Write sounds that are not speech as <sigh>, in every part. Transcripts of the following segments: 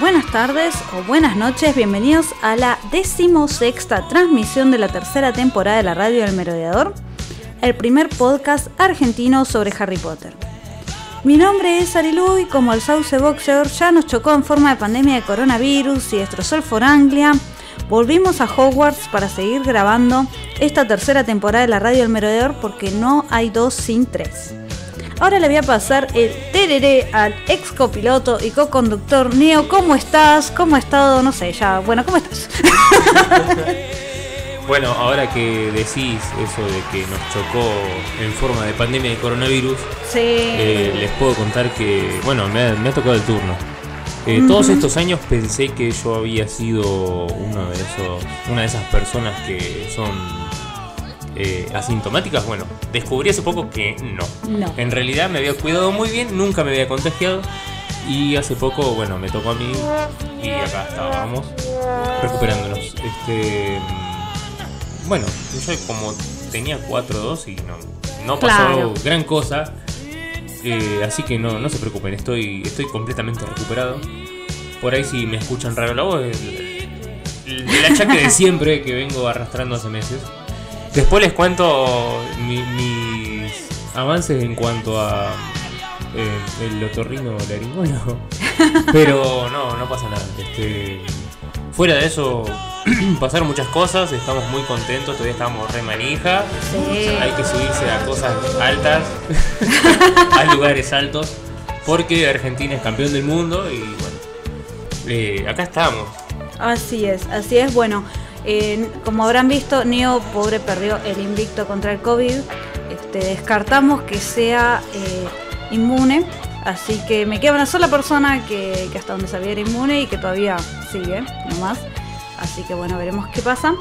buenas tardes o buenas noches, bienvenidos a la decimosexta transmisión de la tercera temporada de la Radio del Merodeador, el primer podcast argentino sobre Harry Potter. Mi nombre es Arilu y como el Sauce Boxer ya nos chocó en forma de pandemia de coronavirus y destrozó el Foranglia, volvimos a Hogwarts para seguir grabando esta tercera temporada de la Radio del Merodeador porque no hay dos sin tres. Ahora le voy a pasar el tereré al ex copiloto y co-conductor Neo. ¿Cómo estás? ¿Cómo ha estado? No sé, ya. Bueno, ¿cómo estás? <laughs> Bueno, ahora que decís eso de que nos chocó en forma de pandemia de coronavirus, Sí. eh, les puedo contar que, bueno, me ha, me ha tocado el turno. Eh, Todos estos años pensé que yo había sido uno de esos, una de esas personas que son eh, asintomáticas. Bueno, descubrí hace poco que no. No. En realidad me había cuidado muy bien, nunca me había contagiado. Y hace poco, bueno, me tocó a mí y acá estábamos recuperándonos. Este, mm, bueno, yo como tenía cuatro dosis, no, no pasó Claro. gran cosa. Eh, así que no, no se preocupen, estoy, estoy completamente recuperado. Por ahí si me escuchan raro la voz, el, el- el achaque de <laughs> siempre que vengo arrastrando hace meses. Después les cuento mi- mis avances en cuanto a eh, el otorrino laringólogo. <laughs> Pero no, no pasa nada. Este, fuera de eso, <clears throat> pasaron muchas cosas, estamos muy contentos, todavía estamos re manija. Sí. Hay que subirse a cosas altas, <laughs> a lugares altos, porque Argentina es campeón del mundo y bueno, eh, acá estamos. Así es, así es. Bueno, como habrán visto, Neo, pobre, perdió el invicto contra el COVID. Este, descartamos que sea eh, inmune. Así que me queda una sola persona que, hasta donde sabía era inmune y que todavía sigue, nomás. Así que bueno, veremos qué pasa.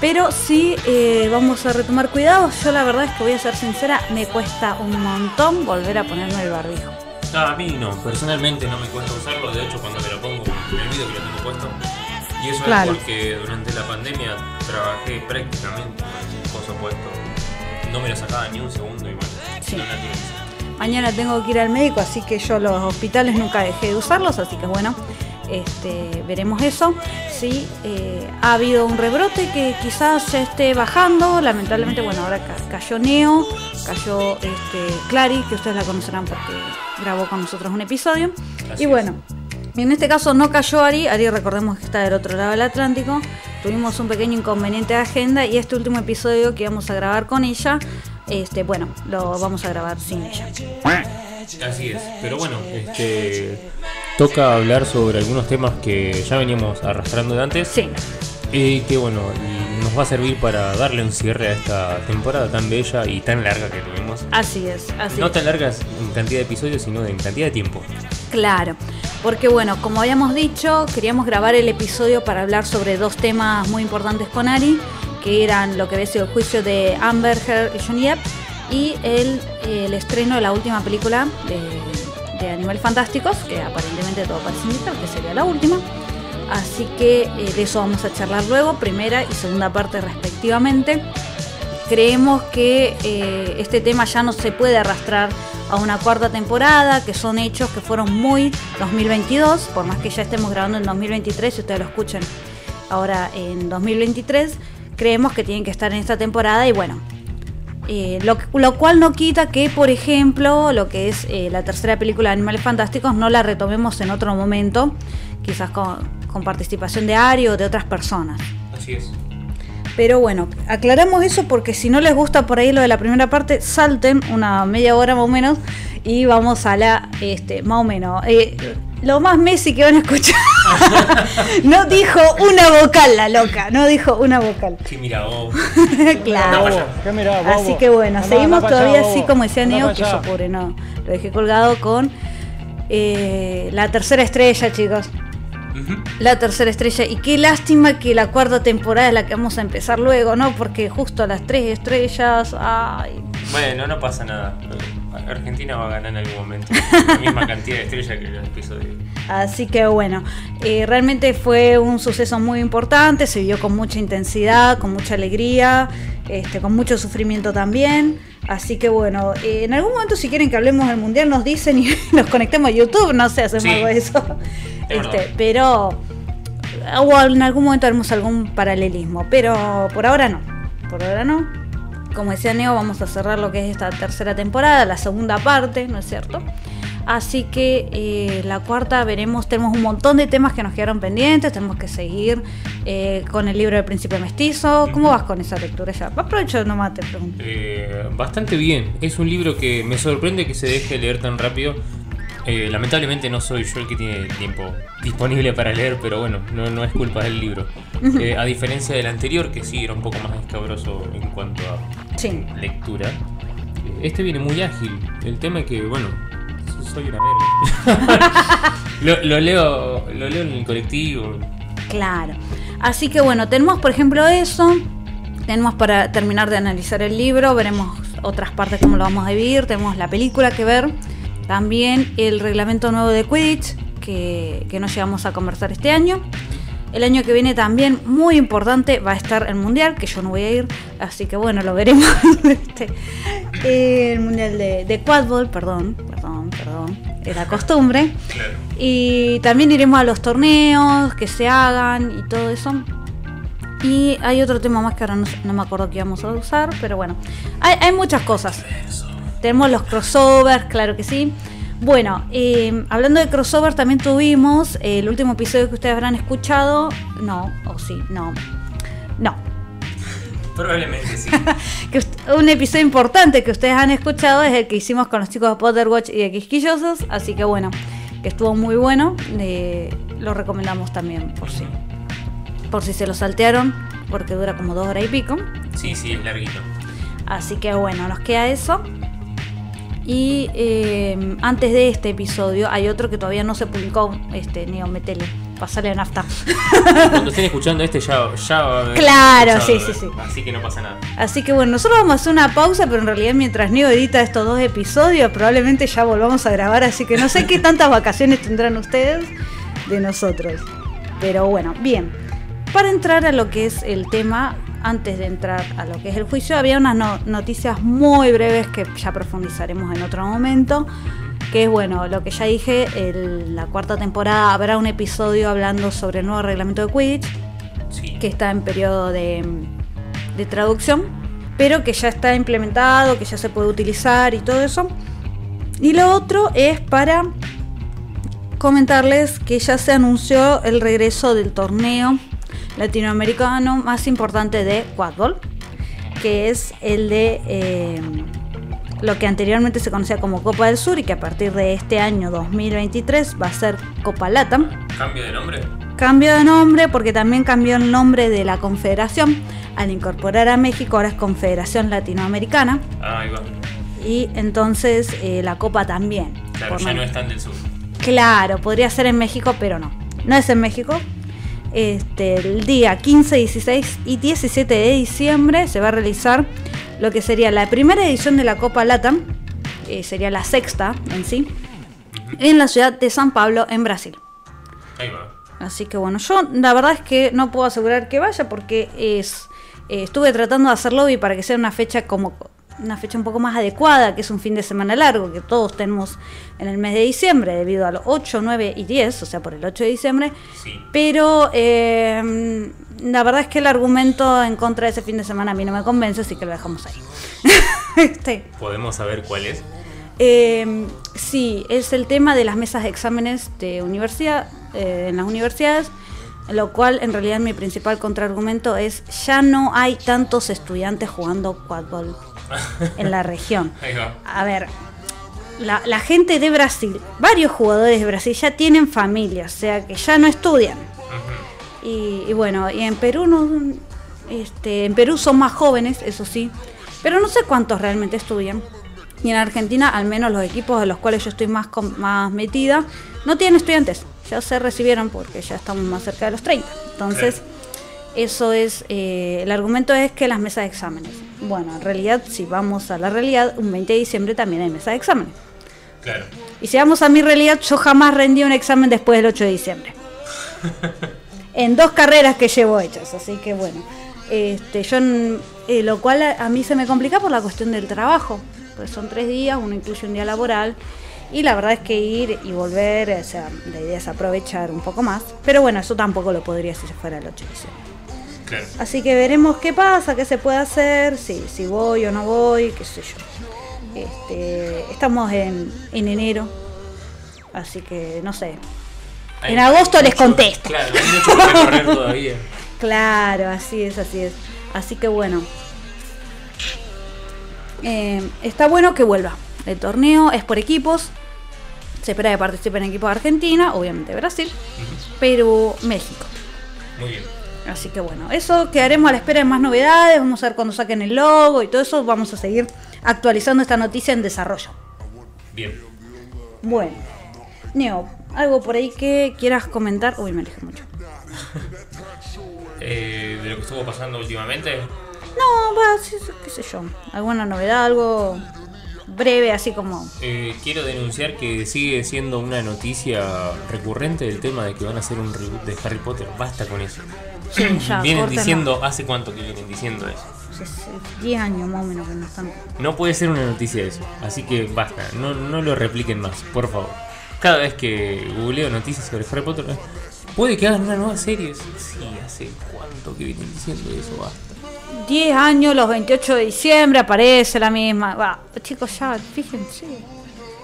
Pero sí eh, vamos a retomar cuidados. Yo la verdad es que voy a ser sincera, me cuesta un montón volver a ponerme el barbijo. No, a mí no, personalmente no me cuesta usarlo, de hecho cuando me lo pongo me olvido que lo tengo puesto. Y eso Claro. es porque durante la pandemia trabajé prácticamente con el coso puesto. No me lo sacaba ni un segundo y bueno, Sí. Mañana tengo que ir al médico, así que yo los hospitales nunca dejé de usarlos, así que bueno, este, veremos eso. Sí, eh, ha habido un rebrote que quizás ya esté bajando, lamentablemente, bueno, ahora ca- cayó Neo, cayó este, Clary, que ustedes la conocerán porque grabó con nosotros un episodio. Así y es. Bueno, en este caso no cayó Ari, Ari recordemos que está del otro lado del Atlántico, tuvimos un pequeño inconveniente de agenda y este último episodio que íbamos a grabar con ella, este, bueno, lo vamos a grabar sin ella. Así es, pero bueno, este toca hablar sobre algunos temas que ya veníamos arrastrando de antes. Sí, Y que bueno, y nos va a servir para darle un cierre a esta temporada tan bella y tan larga que tuvimos. así es, así No es. tan largas en cantidad de episodios, sino en cantidad de tiempo. Claro, porque bueno, como habíamos dicho, queríamos grabar el episodio para hablar sobre dos temas muy importantes con Ari, que eran lo que había sido el juicio de Amber Heard y Johnny Depp y el, estreno de la última película de, de Animales Fantásticos, que aparentemente todo parece indicar que sería la última. Así que eh, de eso vamos a charlar luego, primera y segunda parte respectivamente. Creemos que eh, este tema ya no se puede arrastrar a una cuarta temporada, que son hechos que fueron muy 2022, por más que ya estemos grabando en 2023, si ustedes lo escuchan ahora en 2023, creemos que tienen que estar en esta temporada y bueno, eh, lo, lo cual no quita que, por ejemplo, lo que es eh, la tercera película de Animales Fantásticos no la retomemos en otro momento, quizás con, con participación de Ari o de otras personas. Así es. Pero bueno, aclaramos eso porque si no les gusta por ahí lo de la primera parte, salten una media hora más o menos y vamos a la, este, más o menos, eh, lo más Messi que van a escuchar. <laughs> no dijo una vocal la loca, no dijo una vocal. Sí, mira, vos. <laughs> claro. Así que bueno, seguimos todavía allá, así como decía Neo, que yo pobre no, lo dejé colgado con eh, la tercera estrella, chicos. La tercera estrella. Y qué lástima que la cuarta temporada es la que vamos a empezar luego, ¿no? Porque justo las tres estrellas. Ay. Bueno, no pasa nada. Argentina va a ganar en algún momento. <laughs> La misma cantidad de estrellas que los episodios. Así que bueno, eh, realmente fue un suceso muy importante, se vivió con mucha intensidad, con mucha alegría, este, con mucho sufrimiento también. Así que bueno, eh, en algún momento si quieren que hablemos del mundial nos dicen y <laughs> nos conectemos a YouTube, no sé, hacemos Sí, algo de eso. es Este, pero o en algún momento haremos algún paralelismo, pero por ahora no. Por ahora no. Como decía Neo, vamos a cerrar lo que es esta tercera temporada, la segunda parte, ¿no es cierto? Así que eh, la cuarta veremos, tenemos un montón de temas que nos quedaron pendientes, tenemos que seguir eh, con el libro del príncipe mestizo. ¿Cómo vas con esa lectura ya? Aprovecho nomás te pregunto. Eh, bastante bien. Es un libro que me sorprende que se deje leer tan rápido. Eh, lamentablemente no soy yo el que tiene tiempo disponible para leer, pero bueno, no, no es culpa del libro. A diferencia del anterior, que sí era un poco más escabroso en cuanto a Sí. lectura, este viene muy ágil. El tema es que, bueno, soy una verga. <laughs> lo, lo leo, lo leo en el colectivo. Claro. Así que bueno, tenemos por ejemplo eso. Tenemos para terminar de analizar el libro, veremos otras partes cómo lo vamos a dividir, tenemos la película que ver, también el reglamento nuevo de Quidditch que, que no llegamos a conversar este año. El año que viene también, muy importante, va a estar el Mundial, que yo no voy a ir, así que bueno, lo veremos. <laughs> Este, el Mundial de, de Quadball, perdón, perdón, perdón, era costumbre. Claro. Y también iremos a los torneos que se hagan y todo eso. Y hay otro tema más que ahora no me acuerdo que íbamos a usar, pero bueno, hay, hay muchas cosas. Tenemos los crossovers, claro que sí. Bueno, eh, hablando de crossovers, también tuvimos eh, el último episodio que ustedes habrán escuchado. No, o sí, no. No, Probablemente sí. <laughs> que un episodio importante que ustedes han escuchado es el que hicimos con los chicos de Potterwatch y de Quisquillosos, así que bueno, que estuvo muy bueno, eh, lo recomendamos también por si, por si se lo saltearon, porque dura como dos horas y pico, Sí, sí, es larguito. así que bueno, nos queda eso. Y eh, antes de este episodio hay otro que todavía no se publicó, este Neo Metele, pasale a nafta. <laughs> Cuando estén escuchando este ya, ya va a haber Claro, sí, sí, sí. Así que no pasa nada. Así que bueno, nosotros vamos a hacer una pausa, pero en realidad mientras Neo edita estos dos episodios, probablemente ya volvamos a grabar, así que no sé qué tantas vacaciones tendrán ustedes de nosotros. Pero bueno, bien. Para entrar a lo que es el tema, antes de entrar a lo que es el juicio, había unas no- noticias muy breves que ya profundizaremos en otro momento. Que es bueno, lo que ya dije, el- la cuarta temporada habrá un episodio hablando sobre el nuevo reglamento de Quidditch Sí. que está en periodo de, de traducción, pero que ya está implementado, que ya se puede utilizar y todo eso. Y lo otro es para comentarles que ya se anunció el regreso del torneo latinoamericano más importante de Quadball, que es el de eh, lo que anteriormente se conocía como Copa del Sur y que a partir de este año 2023 va a ser Copa Latam. ¿Cambio de nombre? Cambio de nombre porque también cambió el nombre de la confederación. Al incorporar a México ahora es Confederación Latinoamericana Ah, ahí va. y entonces eh, la Copa también. Claro, ya no están del sur. Claro, podría ser en México, pero no. No es en México. Este, el día 15, 16 y 17 de diciembre se va a realizar lo que sería la primera edición de la Copa Latam, eh, sería la sexta en sí, en la ciudad de San Pablo, en Brasil. Ahí va. Así que bueno, yo la verdad es que no puedo asegurar que vaya porque es eh, estuve tratando de hacer lobby para que sea una fecha como una fecha un poco más adecuada, que es un fin de semana largo, que todos tenemos en el mes de diciembre, debido a los 8, 9 y 10, o sea, por el 8 de diciembre. Sí. Pero eh, la verdad es que el argumento en contra de ese fin de semana a mí no me convence, así que lo dejamos ahí. <laughs> Este, ¿Podemos saber cuál es? eh, sí, es el tema de las mesas de exámenes de universidad, eh, en las universidades, lo cual en realidad mi principal contraargumento es ya no hay tantos estudiantes jugando quadball <laughs> en la región. Ahí va. A ver, la, la gente de Brasil, varios jugadores de Brasil ya tienen familia, o sea que ya no estudian. Y, y bueno, y en Perú no, este, en Perú son más jóvenes, eso sí, pero no sé cuántos realmente estudian. Y en Argentina, al menos los equipos de los cuales yo estoy más, más metida, no tienen estudiantes. ya se recibieron porque ya estamos más cerca de los 30. Entonces, eso es, eh, el argumento es que las mesas de exámenes. Bueno, en realidad, si vamos a la realidad, un 20 de diciembre también hay mesa de exámenes. Claro. Y si vamos a mi realidad, yo jamás rendí un examen después del 8 de diciembre. <laughs> en dos carreras que llevo hechas, así que bueno. Este, yo, eh, lo cual a, a mí se me complica por la cuestión del trabajo, pues son tres días, uno incluye un día laboral, y la verdad es que ir y volver, o sea, la idea es aprovechar un poco más, pero bueno, eso tampoco lo podría si se fuera el 8 de diciembre. Claro. Así que veremos qué pasa, qué se puede hacer, si, si voy o no voy, qué sé yo. Este, estamos en, en enero, así que no sé. En agosto les contesto. Claro, hay mucho que recorrer todavía. <laughs> Claro, así es, así es. Así que bueno. Eh, está bueno que vuelva. El torneo es por equipos. Se espera que participen equipos de Argentina, obviamente Brasil, Perú, México. Muy bien. Así que bueno, eso quedaremos a la espera de más novedades. Vamos a ver cuando saquen el logo y todo eso. Vamos a seguir actualizando esta noticia en desarrollo. Bien. Bueno, Neo, algo por ahí que quieras comentar. Uy, me alejé mucho. Eh, de lo que estuvo pasando últimamente. No, va, sí, sí, qué sé yo. ¿Alguna novedad? Algo breve, así como. Eh, quiero denunciar que sigue siendo una noticia recurrente el tema de que van a hacer un reboot de Harry Potter. Basta con eso. Sí, ya, <clears throat> vienen diciendo, ¿hace cuánto que vienen diciendo eso? Hace 10 años más o menos que no están. No puede ser una noticia eso. Así que basta, no, no lo repliquen más, por favor. Cada vez que googleo noticias sobre Harry Potter, eh, puede que hagan una nueva serie. Sí, hace cuánto que vienen diciendo eso, basta. 10 años, los 28 de diciembre, aparece la misma. Va, chicos, ya, fíjense.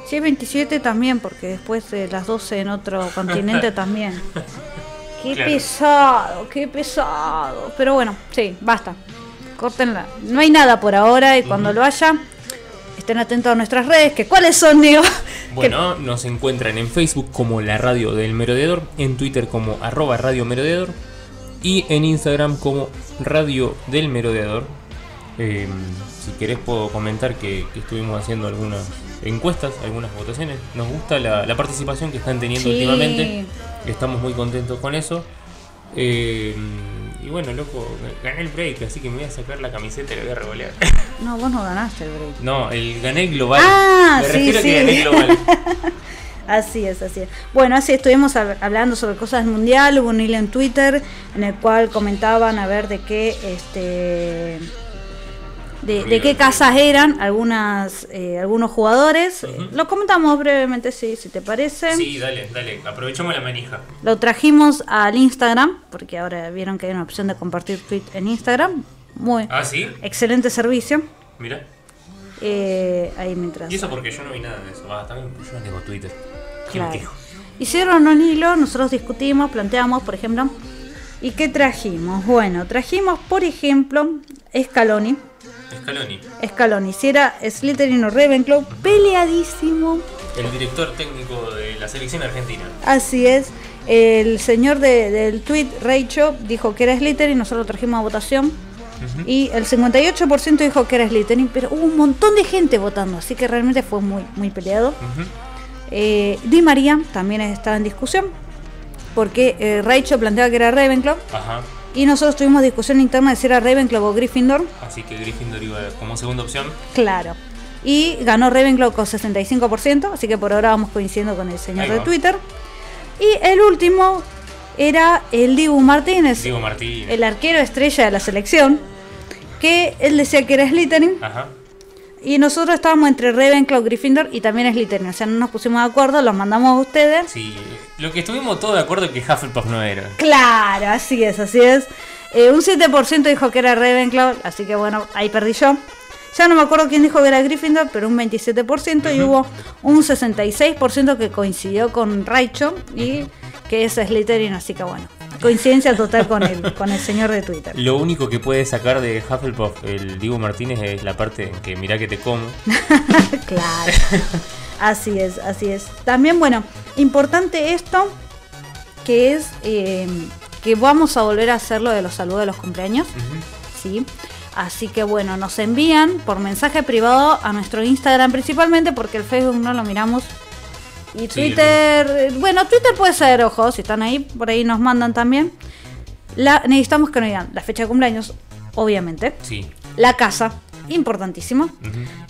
Si es 27 también, porque después de las 12 en otro <laughs> continente también. <laughs> Qué Claro. pesado, qué pesado. Pero bueno, sí, basta. Córtenla. No hay nada por ahora y cuando lo haya, estén atentos a nuestras redes. que ¿Cuáles son, Neo? <laughs> Bueno, nos encuentran en Facebook como la radio del merodeador, en Twitter como arroba radio merodeador y en Instagram como radio del merodeador. Eh, si querés puedo comentar que, que estuvimos haciendo algunas encuestas, algunas votaciones. Nos gusta la, la participación que están teniendo Sí. últimamente. Estamos muy contentos con eso. Eh, y bueno, loco, gané el break, así que me voy a sacar la camiseta y la voy a revolear. No, vos no ganaste el break. No, el gané global. Ah, Me sí, refiero a que gané global. <laughs> Así es, así es. Bueno, así estuvimos hab- hablando sobre cosas del mundial, hubo un hilo en Twitter en el cual comentaban a ver de qué este de, de qué casas eran algunas eh, algunos jugadores. Ujú. Lo comentamos brevemente, sí, si te parece. Sí, dale, dale, aprovechamos la manija. Lo trajimos al Instagram, porque ahora vieron que hay una opción de compartir tweet en Instagram. Muy Ah, sí, excelente servicio. mira. Eh, ahí mientras. Y eso porque yo no vi nada de eso. Ah, también yo no tengo Twitter. Hicieron un hilo, nosotros discutimos, planteamos, por ejemplo, ¿y qué trajimos? Bueno, trajimos, por ejemplo, Scaloni. Scaloni, Scaloni, si era Slytherin o Ravenclaw, peleadísimo. el director técnico de la selección argentina. Así es. El señor de- del tweet, Reicho, dijo que era Slytherin, nosotros lo trajimos a votación. Y el 58% dijo que era Slytherin, pero hubo un montón de gente votando, así que realmente fue muy, muy peleado. Ujú. Eh, Di María también estaba en discusión, porque eh, Raicho planteaba que era Ravenclaw, Ajá. y nosotros tuvimos discusión interna de si era Ravenclaw o Gryffindor, Así que Gryffindor iba como segunda opción. claro. Y ganó Ravenclaw con 65%, así que por ahora vamos coincidiendo con el señor de. Twitter. Y el último era el Dibu Martínez, Diego Martín. el arquero estrella de la selección, que él decía que era Slytherin, Ajá. Y nosotros estábamos entre Ravenclaw, Gryffindor y también Slytherin, o sea, no nos pusimos de acuerdo, los mandamos a ustedes. Sí, lo que estuvimos todos de acuerdo es que Hufflepuff no era. Claro, así es, así es. Eh, un 7% dijo que era Ravenclaw, así que bueno, ahí perdí yo. Ya no me acuerdo quién dijo que era Gryffindor, pero un 27% y hubo un 66% que coincidió con Raicho y que es Slytherin, así que bueno, coincidencia total con el, con el señor de Twitter. Lo único que puede sacar de Hufflepuff el Diego Martínez es la parte en que mirá que te como. <laughs> claro. Así es, así es. También, bueno, importante esto, que es eh, que vamos a volver a hacer lo de los saludos de los cumpleaños. ¿sí? Así que bueno, nos envían por mensaje privado a nuestro Instagram principalmente porque el Facebook no lo miramos Y Twitter, bueno, Twitter puede ser, ojo, si están ahí, por ahí nos mandan también. La, necesitamos que nos digan la fecha de cumpleaños, obviamente. Sí. La casa, importantísimo.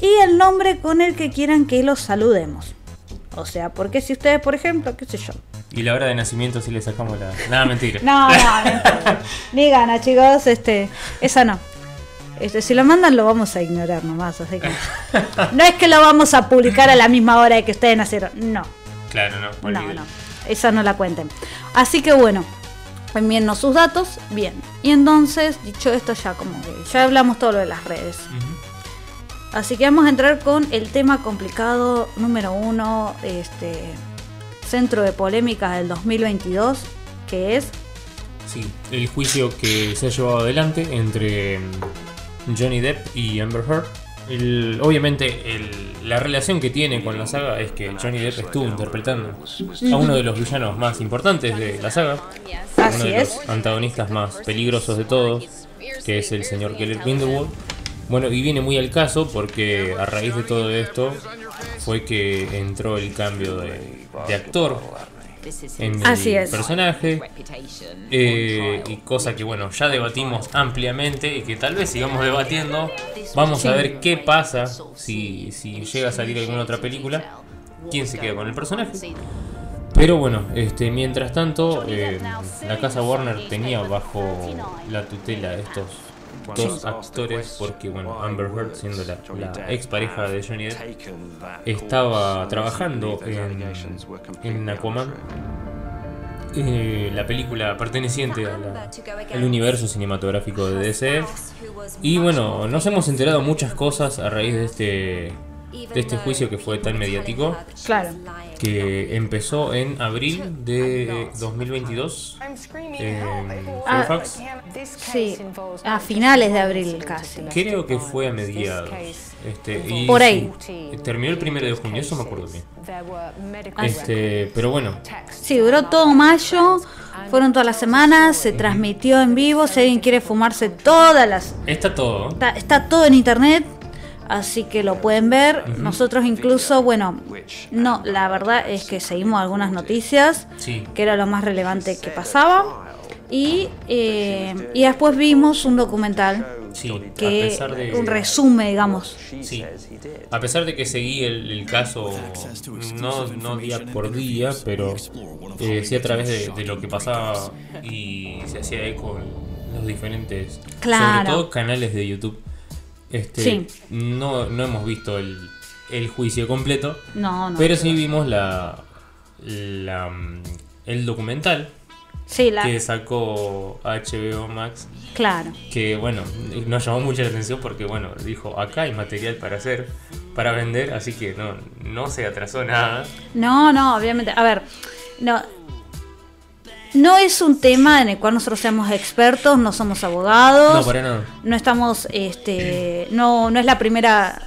Y el nombre con el que quieran que los saludemos. O sea, porque si ustedes, por ejemplo, qué sé yo. Y la hora de nacimiento si le sacamos la. Nada, mentira. No, no, no. <laughs> Ni gana, chicos, este, esa no. Este, si lo mandan lo vamos a ignorar nomás, así que. <laughs> No es que lo vamos a publicar a la misma hora de que ustedes nacieron. No. Claro, no. No, no. Esa no la cuenten. Así que bueno, envíennos sus datos. Bien. Y entonces, dicho esto, ya como que ya hablamos todo lo de las redes. Así que vamos a entrar con el tema complicado número uno, este centro de polémica del 2022, que es Sí, el juicio que se ha llevado adelante entre Johnny Depp y Amber Heard. El- obviamente el- la relación que tiene con la saga es que Johnny Depp estuvo interpretando a uno de los villanos más importantes de la saga, uno de los antagonistas más peligrosos de todos, que es el señor Keller Grindelwald. Bueno, y viene muy al caso porque a raíz de todo esto fue que entró el cambio de, de actor en el Así es. personaje. Eh, y cosa que bueno, ya debatimos ampliamente y que tal vez sigamos debatiendo. Vamos a ver qué pasa si, si llega a salir alguna otra película. ¿Quién se queda con el personaje? Pero bueno, este, mientras tanto, eh, la casa Warner tenía bajo la tutela estos dos actores porque bueno, Amber Heard siendo la, la ex pareja de Johnny Depp estaba trabajando en, en Aquaman, eh, la película perteneciente a la- al universo cinematográfico de DC. Y bueno, nos hemos enterado muchas cosas a raíz de este, de este juicio que fue tan mediático, Claro. que empezó en abril de 2022 en Ah, Fairfax. Sí, a finales de abril casi. Creo que fue a mediados. Este, y Por ahí. sí, terminó el primero de junio, eso me acuerdo bien. Ah, Este, pero bueno, Sí, duró todo mayo, fueron todas las semanas, se transmitió en vivo, si alguien quiere fumarse todas las... está todo. Está, está todo en internet, así que lo pueden ver. Nosotros incluso, bueno, no, la verdad es que seguimos algunas noticias, Sí. que era lo más relevante que pasaba. Y, eh, y después vimos un documental Sí, a que pesar de un resumen, digamos. Sí. A pesar de que seguí el, el caso no, no día por día, pero eh, sí a través de, de lo que pasaba y se hacía eco en los diferentes, Claro. sobre todo canales de YouTube. Este, Sí. no, no hemos visto el, el juicio completo, No, no. pero sí vimos la, la el documental Sí, la, que sacó HBO Max claro. que bueno, nos llamó mucho la atención porque bueno, dijo, acá hay material para hacer, para vender, así que no, no se atrasó nada. No, no, obviamente. A ver, no. No es un tema en el cual nosotros seamos expertos, no somos abogados. No, para nada. no estamos, este, no, no es la primera,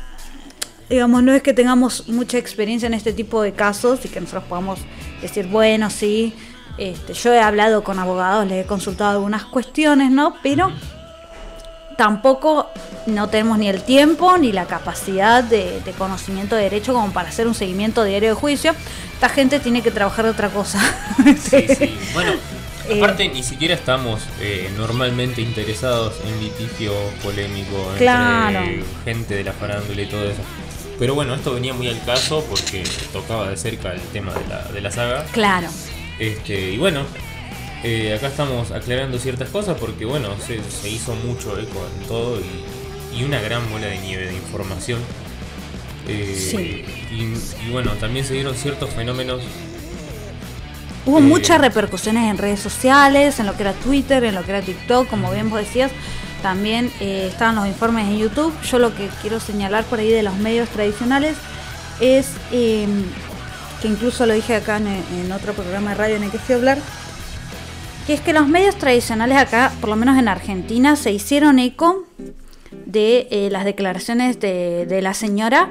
digamos, no es que tengamos mucha experiencia en este tipo de casos y que nosotros podamos decir, bueno, sí, este, yo he hablado con abogados, les he consultado algunas cuestiones, ¿no? Pero tampoco no tenemos ni el tiempo ni la capacidad de, de conocimiento de derecho como para hacer un seguimiento diario de juicio. Esta gente tiene que trabajar de otra cosa. Sí, <laughs> sí. Bueno, Eh. aparte ni siquiera estamos eh, normalmente interesados en litigio polémico entre Claro. gente de la farándula y todo eso. Pero bueno, esto venía muy al caso porque tocaba de cerca el tema de la, de la saga. Claro. Este, y bueno, eh, acá estamos aclarando ciertas cosas porque bueno, se, se hizo mucho eco en todo y, y una gran bola de nieve de información. Eh, Sí. y, y bueno, también se dieron ciertos fenómenos. Hubo Eh, muchas repercusiones en redes sociales, en lo que era Twitter, en lo que era TikTok, como bien vos decías. También estaban los informes en YouTube. Yo lo que quiero señalar por ahí de los medios tradicionales es que incluso lo dije acá en, en otro programa de radio en el que fui a hablar, que es que los medios tradicionales acá, por lo menos en Argentina, se hicieron eco de eh, las declaraciones de, de la señora,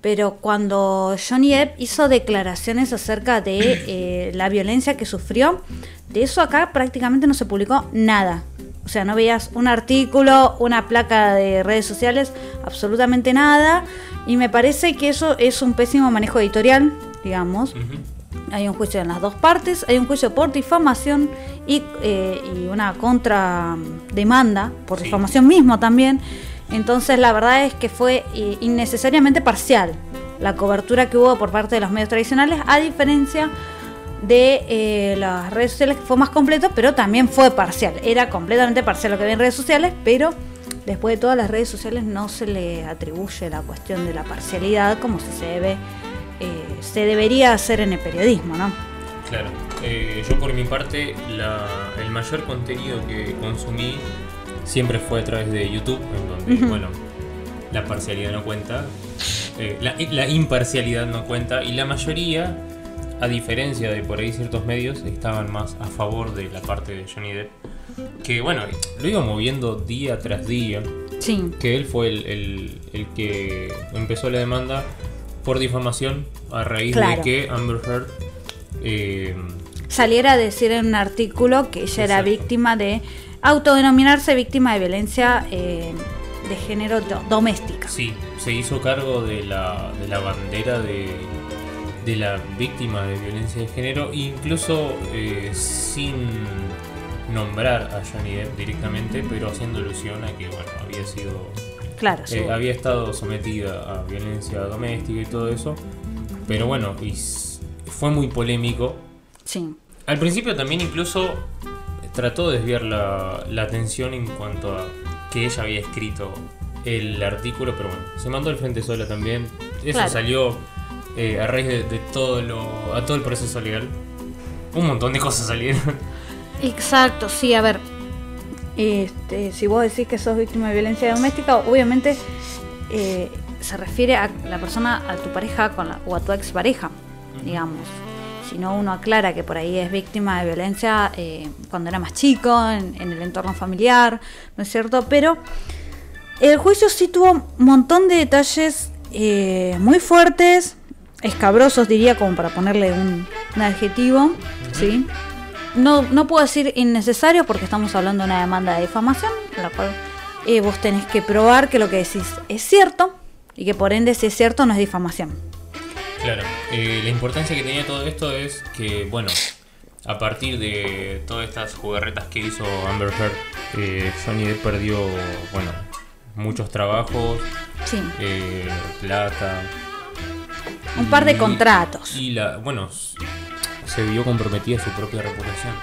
pero cuando Johnny Depp hizo declaraciones acerca de eh, <clears throat> la violencia que sufrió, de eso acá prácticamente no se publicó nada. O sea, no veías un artículo, una placa de redes sociales, absolutamente nada. Y me parece que eso es un pésimo manejo editorial, digamos. Ujú. Hay un juicio en las dos partes, hay un juicio por difamación y, eh, y una contrademanda por Sí. difamación mismo también. Entonces la verdad es que fue eh, innecesariamente parcial la cobertura que hubo por parte de los medios tradicionales, a diferencia de eh, las redes sociales que fue más completo, pero también fue parcial. Era completamente parcial lo que había en redes sociales, pero después de todas las redes sociales no se le atribuye la cuestión de la parcialidad como si se debe, eh, se debería hacer en el periodismo, ¿no? Claro. Eh, yo por mi parte, la- el mayor contenido que consumí siempre fue a través de YouTube, en donde, Ujú. bueno, la parcialidad no cuenta, eh, la, la imparcialidad no cuenta, y la mayoría, a diferencia de por ahí ciertos medios, estaban más a favor de la parte de Johnny Depp, que bueno, lo iba moviendo día tras día, Sí, que él fue el, el- el que empezó la demanda por difamación a raíz Claro. de que Amber Heard eh, saliera a decir en un artículo que ella era Exacto. víctima de autodenominarse víctima de violencia eh, de género do- doméstica. sí, se hizo cargo de la, de la bandera de, de la víctima de violencia de género, incluso eh, sin nombrar a Johnny Depp directamente, pero haciendo alusión a que bueno, había sido Claro, sí. Eh, había estado sometida a violencia doméstica y todo eso. Pero bueno, y fue muy polémico. sí. Al principio también incluso trató de desviar la, la atención en cuanto a que ella había escrito el artículo, pero bueno, se mandó al frente sola también. Eso Claro. salió eh, a raíz de, de todo lo, a todo el proceso legal. Un montón de cosas salieron. Exacto, sí, a ver. Este, si vos decís que sos víctima de violencia doméstica, obviamente eh, se refiere a la persona, a tu pareja con la- o a tu expareja, digamos. Si no, uno aclara que por ahí es víctima de violencia eh, cuando era más chico, en, en el entorno familiar, ¿no es cierto? Pero el juicio sí tuvo un montón de detalles eh, muy fuertes, escabrosos diría, como para ponerle un, un adjetivo, ¿sí? No, no puedo decir innecesario porque estamos hablando de una demanda de difamación, en la cual eh, vos tenés que probar que lo que decís es cierto y que por ende si es cierto no es difamación. Claro, eh, la importancia que tenía todo esto es que, bueno, a partir de todas estas jugarretas que hizo Amber Heard, eh, Johnny Depp perdió, bueno, muchos trabajos, Sí, eh, plata. un par de y- contratos. Y la, bueno, se vio comprometida su propia reputación.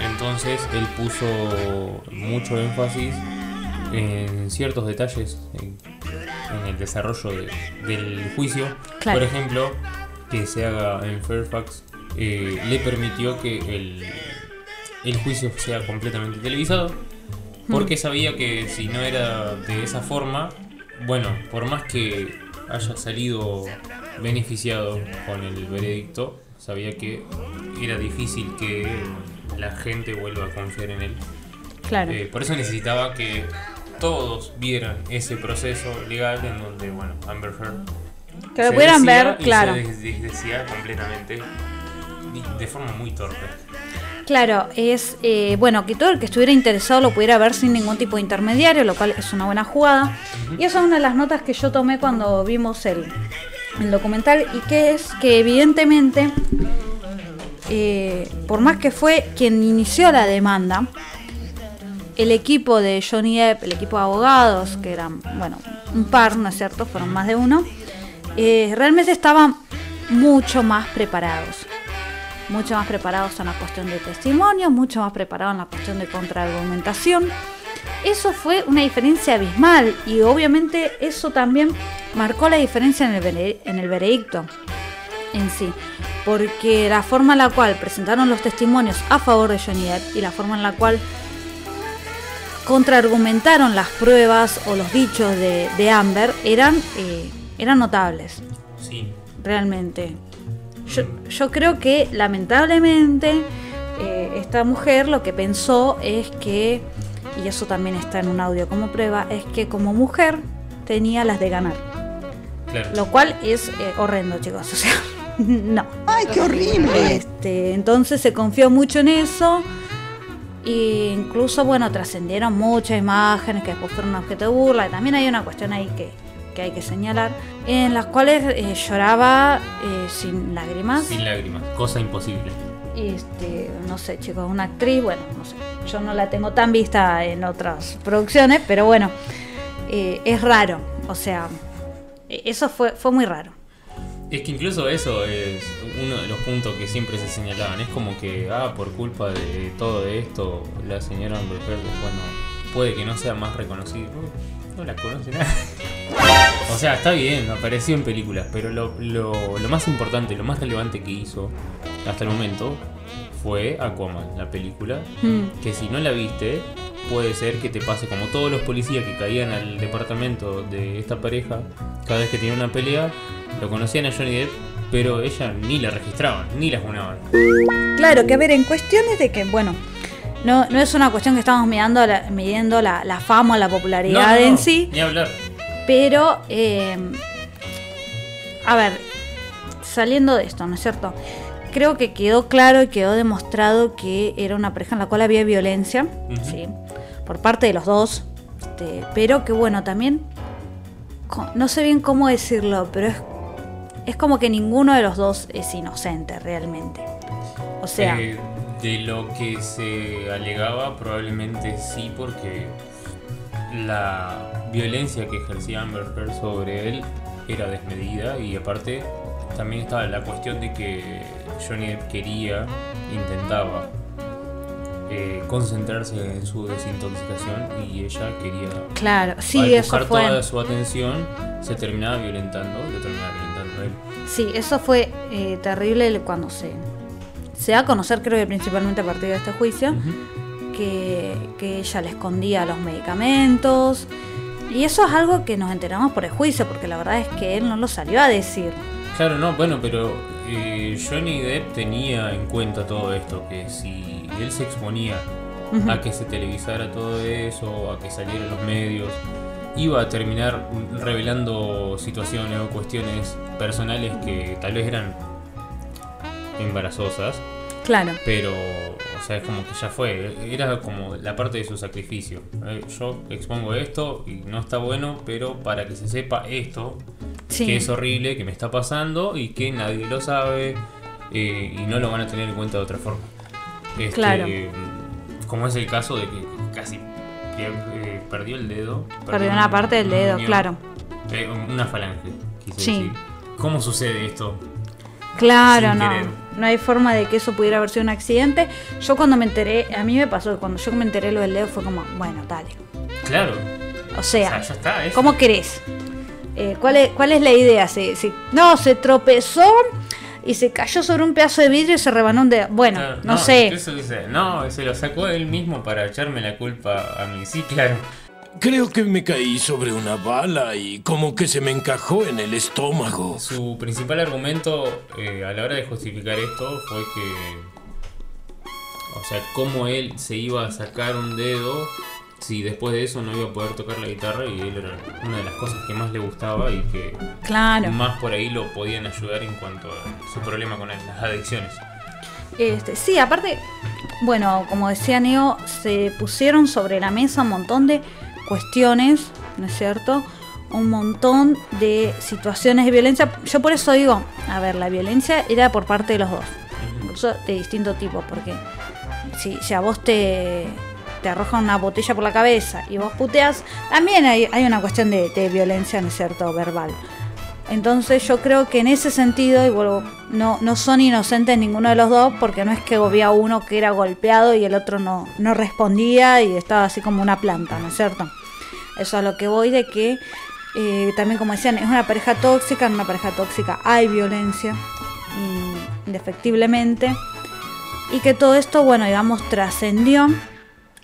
Entonces él puso mucho énfasis en ciertos detalles en, en el desarrollo de- del juicio. Claro. Por ejemplo, que se haga en Fairfax eh, le permitió que el, el juicio sea completamente televisado. Porque sabía que si no era de esa forma, bueno, por más que haya salido beneficiado con el veredicto, sabía que era difícil que la gente vuelva a confiar en él. Claro. Eh, por eso necesitaba que todos vieran ese proceso legal en donde, bueno, Amber Heard Que lo se pudieran ver, y claro. Se des- desdecía completamente de forma muy torpe. Claro, es eh, bueno que todo el que estuviera interesado lo pudiera ver sin ningún tipo de intermediario, lo cual es una buena jugada. Y esa es una de las notas que yo tomé cuando vimos el, el documental y que es que evidentemente, eh, por más que fue quien inició la demanda, el equipo de Johnny Depp, el equipo de abogados, que eran, bueno, un par, ¿no es cierto? Fueron más de uno, eh, realmente estaban mucho más preparados mucho más preparados en la cuestión de testimonio, mucho más preparados en la cuestión de contraargumentación. Eso fue una diferencia abismal y obviamente eso también marcó la diferencia en el, en el veredicto en sí, porque la forma en la cual presentaron los testimonios a favor de Johnny Depp y la forma en la cual contraargumentaron las pruebas o los dichos de, de Amber eran, eh, eran notables. Sí, realmente. Yo, yo creo que lamentablemente eh, esta mujer lo que pensó es que, y eso también está en un audio como prueba, es que como mujer tenía las de ganar. claro. Lo cual es eh, horrendo, chicos. O sea, <laughs> no. ¡Ay, qué horrible! Este, entonces se confió mucho en eso. E incluso, bueno, trascendieron muchas imágenes que después fueron objeto de burla. Y también hay una cuestión ahí que, que hay que señalar, en las cuales eh, lloraba eh, sin lágrimas. Sin lágrimas, cosa imposible. Este, no sé, chicos, una actriz, bueno, no sé, yo no la tengo tan vista en otras producciones, pero bueno, eh, es raro, o sea, e- eso fue, fue muy raro. Es que incluso eso es uno de los puntos que siempre se señalaban. Es como que, ah, por culpa de todo esto, la señora Amber Heard, bueno, puede que no sea más reconocida. No, la conoce nadie. O sea, está bien, apareció en películas, pero lo, lo- lo más importante, lo más relevante que hizo hasta el momento fue Aquaman, la película. Mm. Que si no la viste, puede ser que te pase como todos los policías que caían al departamento de esta pareja, cada vez que tenían una pelea, lo conocían a Johnny Depp, pero ella ni la registraban, ni la junaban. Claro, que a ver, en cuestiones de que, bueno, no, no es una cuestión que estamos midiendo la, midiendo la, la fama o la popularidad No, no, en sí, Ni hablar. pero, eh, a ver, saliendo de esto, ¿no es cierto? Creo que quedó claro y quedó demostrado que era una pareja en la cual había violencia. ¿sí? Por parte de los dos, este, pero que bueno, también, no sé bien cómo decirlo, pero es, es como que ninguno de los dos es inocente realmente. O sea... Eh, de lo que se alegaba, probablemente sí, porque la violencia que ejercía Amber Heard sobre él era desmedida y aparte también estaba la cuestión de que Johnny Depp quería, intentaba eh, concentrarse en su desintoxicación y ella quería Claro, al sí, eso buscar fue. toda su atención se terminaba violentando, lo terminaba violentando a él. Sí, eso fue eh, terrible cuando se, se da a conocer, creo que principalmente a partir de este juicio, que, que ella le escondía los medicamentos. Y eso es algo que nos enteramos por el juicio, porque la verdad es que él no lo salió a decir. Claro, no, bueno, pero eh, Johnny Depp tenía en cuenta todo esto, que si él se exponía a que se televisara todo eso, a que salieran los medios, iba a terminar revelando situaciones o cuestiones personales que tal vez eran embarazosas, Claro, pero, o sea, es como que ya fue, era como la parte de su sacrificio. Eh, Yo expongo esto y no está bueno, pero para que se sepa esto, sí. que es horrible, que me está pasando y que nadie lo sabe eh, y no lo van a tener en cuenta de otra forma. Este, Claro. Como es el caso de que casi eh, perdió el dedo. Perdió un- una parte del dedo, claro. eh, una falange, quise Sí. decir. ¿Cómo sucede esto? Claro, no. querer. No hay forma de que eso pudiera haber sido un accidente. Yo cuando me enteré, a mí me pasó cuando yo me enteré lo del dedo fue como, bueno, dale. Claro. O O sea, ya está. es- ¿Cómo querés? Eh, ¿cuál, es, ¿Cuál es la idea? Se, se- no, se tropezó y se cayó sobre un pedazo de vidrio y se rebanó un dedo. Bueno, no, sé. eso dice, no, se lo sacó él mismo para echarme la culpa a mí. Sí, claro. Creo que me caí sobre una bala y como que se me encajó en el estómago. Su principal argumento eh, a la hora de justificar esto fue que. O sea, cómo él se iba a sacar un dedo si después de eso no iba a poder tocar la guitarra y él era una de las cosas que más le gustaba y que Claro. más por ahí lo podían ayudar en cuanto a su problema con las adicciones. Este, sí, aparte, bueno, como decía Neo, se pusieron sobre la mesa un montón de cuestiones, ¿no es cierto? Un montón de situaciones de violencia. Yo por eso digo, a ver, la violencia era por parte de los dos, incluso de distinto tipo, porque si, si a vos te, te arrojan una botella por la cabeza y vos puteas, también hay, hay una cuestión de, de violencia, ¿no es cierto?, verbal. Entonces yo creo que en ese sentido, y vuelvo, no, no son inocentes ninguno de los dos, porque no es que había uno que era golpeado y el otro no, no respondía y estaba así como una planta, ¿no es cierto? Eso es a lo que voy de que eh, también como decían, es una pareja tóxica, en una pareja tóxica hay violencia, mm, indefectiblemente, y que todo esto, bueno, digamos, trascendió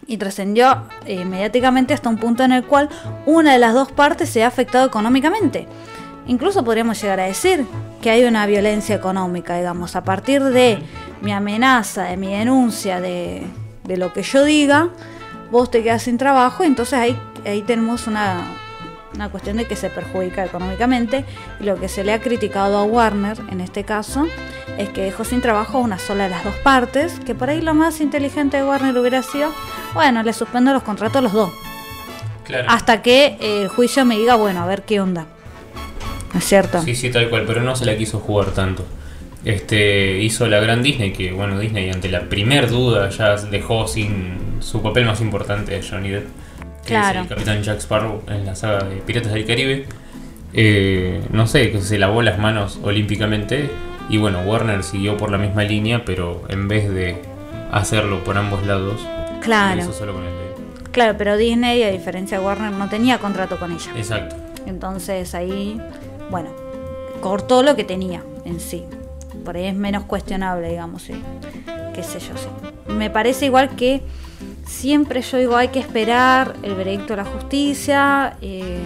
y trascendió eh, mediáticamente hasta un punto en el cual una de las dos partes se ha afectado económicamente. Incluso podríamos llegar a decir que hay una violencia económica, digamos, a partir de mi amenaza, de mi denuncia, de, de lo que yo diga, vos te quedas sin trabajo, entonces ahí, ahí tenemos una, una cuestión de que se perjudica económicamente y lo que se le ha criticado a Warner en este caso es que dejó sin trabajo a una sola de las dos partes, que por ahí lo más inteligente de Warner hubiera sido, bueno, le suspendo los contratos a los dos, Claro. hasta que eh, el juicio me diga, bueno, a ver qué onda. ¿no es cierto? Sí, sí, tal cual, pero no se la quiso jugar tanto. Este hizo la gran Disney, que bueno, Disney ante la primer duda ya dejó sin su papel más importante de Johnny Depp, Claro. es el Capitán Jack Sparrow en la saga de Piratas del Caribe. Eh, no sé, que se lavó las manos olímpicamente y bueno, Warner siguió por la misma línea, pero en vez de hacerlo por ambos lados, lo Claro, hizo solo con el de claro, pero Disney, a diferencia de Warner, no tenía contrato con ella. Exacto. Entonces ahí, bueno, cortó lo que tenía en sí. Por ahí es menos cuestionable, digamos, sí. Qué sé yo, sí. Me parece igual que siempre yo digo, hay que esperar el veredicto de la justicia. eh,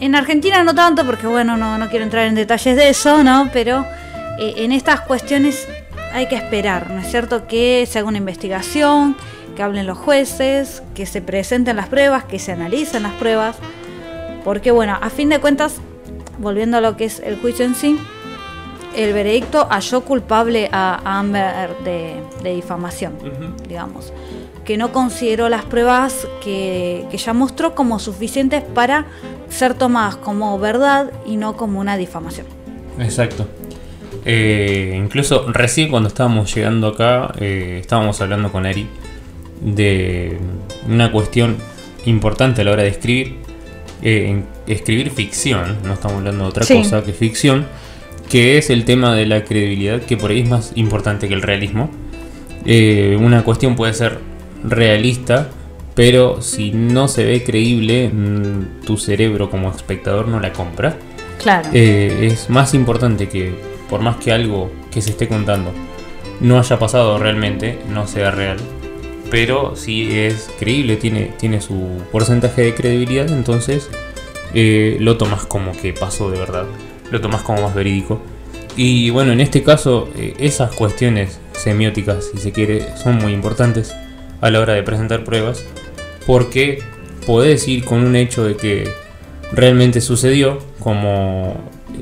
en Argentina no tanto, porque bueno, no, no quiero entrar en detalles de eso, ¿no? Pero eh, en estas cuestiones hay que esperar, ¿no es cierto? Que se haga una investigación, que hablen los jueces, que se presenten las pruebas, que se analicen las pruebas. Porque bueno, a fin de cuentas, volviendo a lo que es el juicio en sí, el veredicto halló culpable a Amber de, de difamación, digamos, que no consideró las pruebas que, que ya mostró como suficientes para ser tomadas como verdad y no como una difamación. Exacto. Eh, incluso recién cuando estábamos llegando acá, eh, estábamos hablando con Ari de una cuestión importante a la hora de escribir. Eh, escribir ficción, no estamos hablando de otra Sí. cosa que ficción, que es el tema de la credibilidad, que por ahí es más importante que el realismo. Una cuestión puede ser realista, pero si no se ve creíble, mm, tu cerebro como espectador no la compra. Claro. Eh, es más importante que, por más que algo que se esté contando no haya pasado realmente, no sea real, pero si es creíble, tiene, tiene su porcentaje de credibilidad, entonces eh, lo tomas como que pasó de verdad, lo tomas como más verídico. Y bueno, en este caso, eh, esas cuestiones semióticas, si se quiere, son muy importantes a la hora de presentar pruebas, porque podés ir con un hecho de que realmente sucedió, como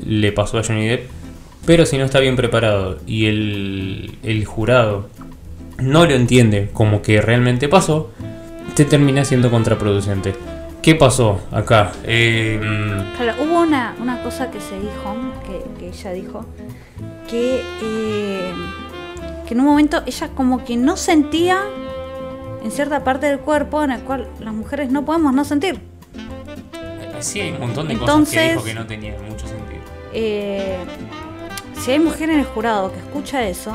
le pasó a Johnny Depp, pero si no está bien preparado y el, jurado no lo entiende como que realmente pasó, te termina siendo contraproducente. ¿Qué pasó acá? Mm, Claro, hubo una, una cosa que se dijo, que, que ella dijo, que, eh, que en un momento ella como que no sentía en cierta parte del cuerpo en el cual las mujeres no podemos no sentir. sí, hay un montón de cosas que dijo que no tenían mucho sentido. Eh, si hay mujer en el jurado que escucha eso,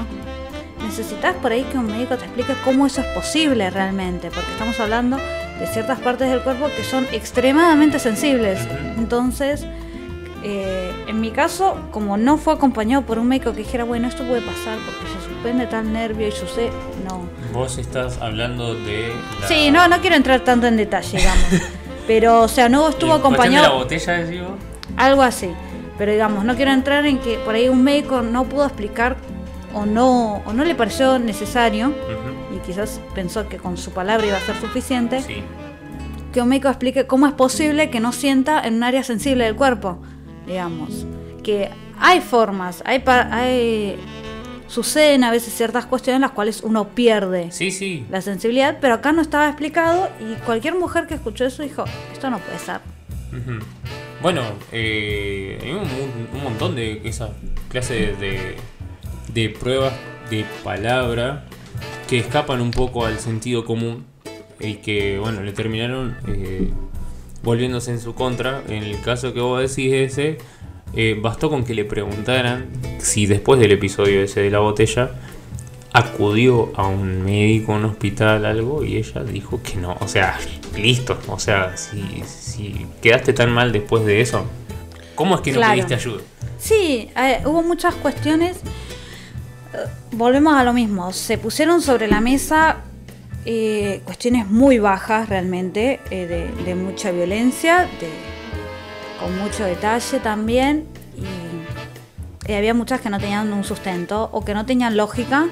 necesitas por ahí que un médico te explique cómo eso es posible realmente, porque estamos hablando de ciertas partes del cuerpo que son extremadamente sensibles. Entonces, eh, en mi caso, como no fue acompañado por un médico que dijera, bueno, esto puede pasar porque se suspende tal nervio y sucede, no. Vos estás hablando de... La, Sí, no, no quiero entrar tanto en detalle, digamos. <laughs> Pero, o sea, no estuvo ¿En cuestión acompañado. de la botella, decís vos? Algo así. Pero digamos, no quiero entrar en que por ahí un médico no pudo explicar o no, o no le pareció necesario, Ujú, y quizás pensó que con su palabra iba a ser suficiente, Sí. que un médico explique cómo es posible que no sienta en un área sensible del cuerpo, digamos. Que hay formas, hay, hay suceden a veces ciertas cuestiones en las cuales uno pierde Sí, sí. la sensibilidad, pero acá no estaba explicado y cualquier mujer que escuchó eso dijo, esto no puede ser. Bueno, eh, hay un, un montón de esa clase de, de pruebas de palabra que escapan un poco al sentido común y que, bueno, le terminaron eh, volviéndose en su contra. En el caso que vos decís ese, eh, bastó con que le preguntaran si después del episodio ese de la botella acudió a un médico, un hospital, algo, y ella dijo que no. O sea, listo. O sea, si, si quedaste tan mal después de eso, ¿cómo es que no Claro. pediste ayuda? Sí, eh, hubo muchas cuestiones. Eh, volvemos a lo mismo. Se pusieron sobre la mesa eh, cuestiones muy bajas realmente, eh, de, de mucha violencia, de, con mucho detalle también. Y, y había muchas que no tenían un sustento o que no tenían lógica.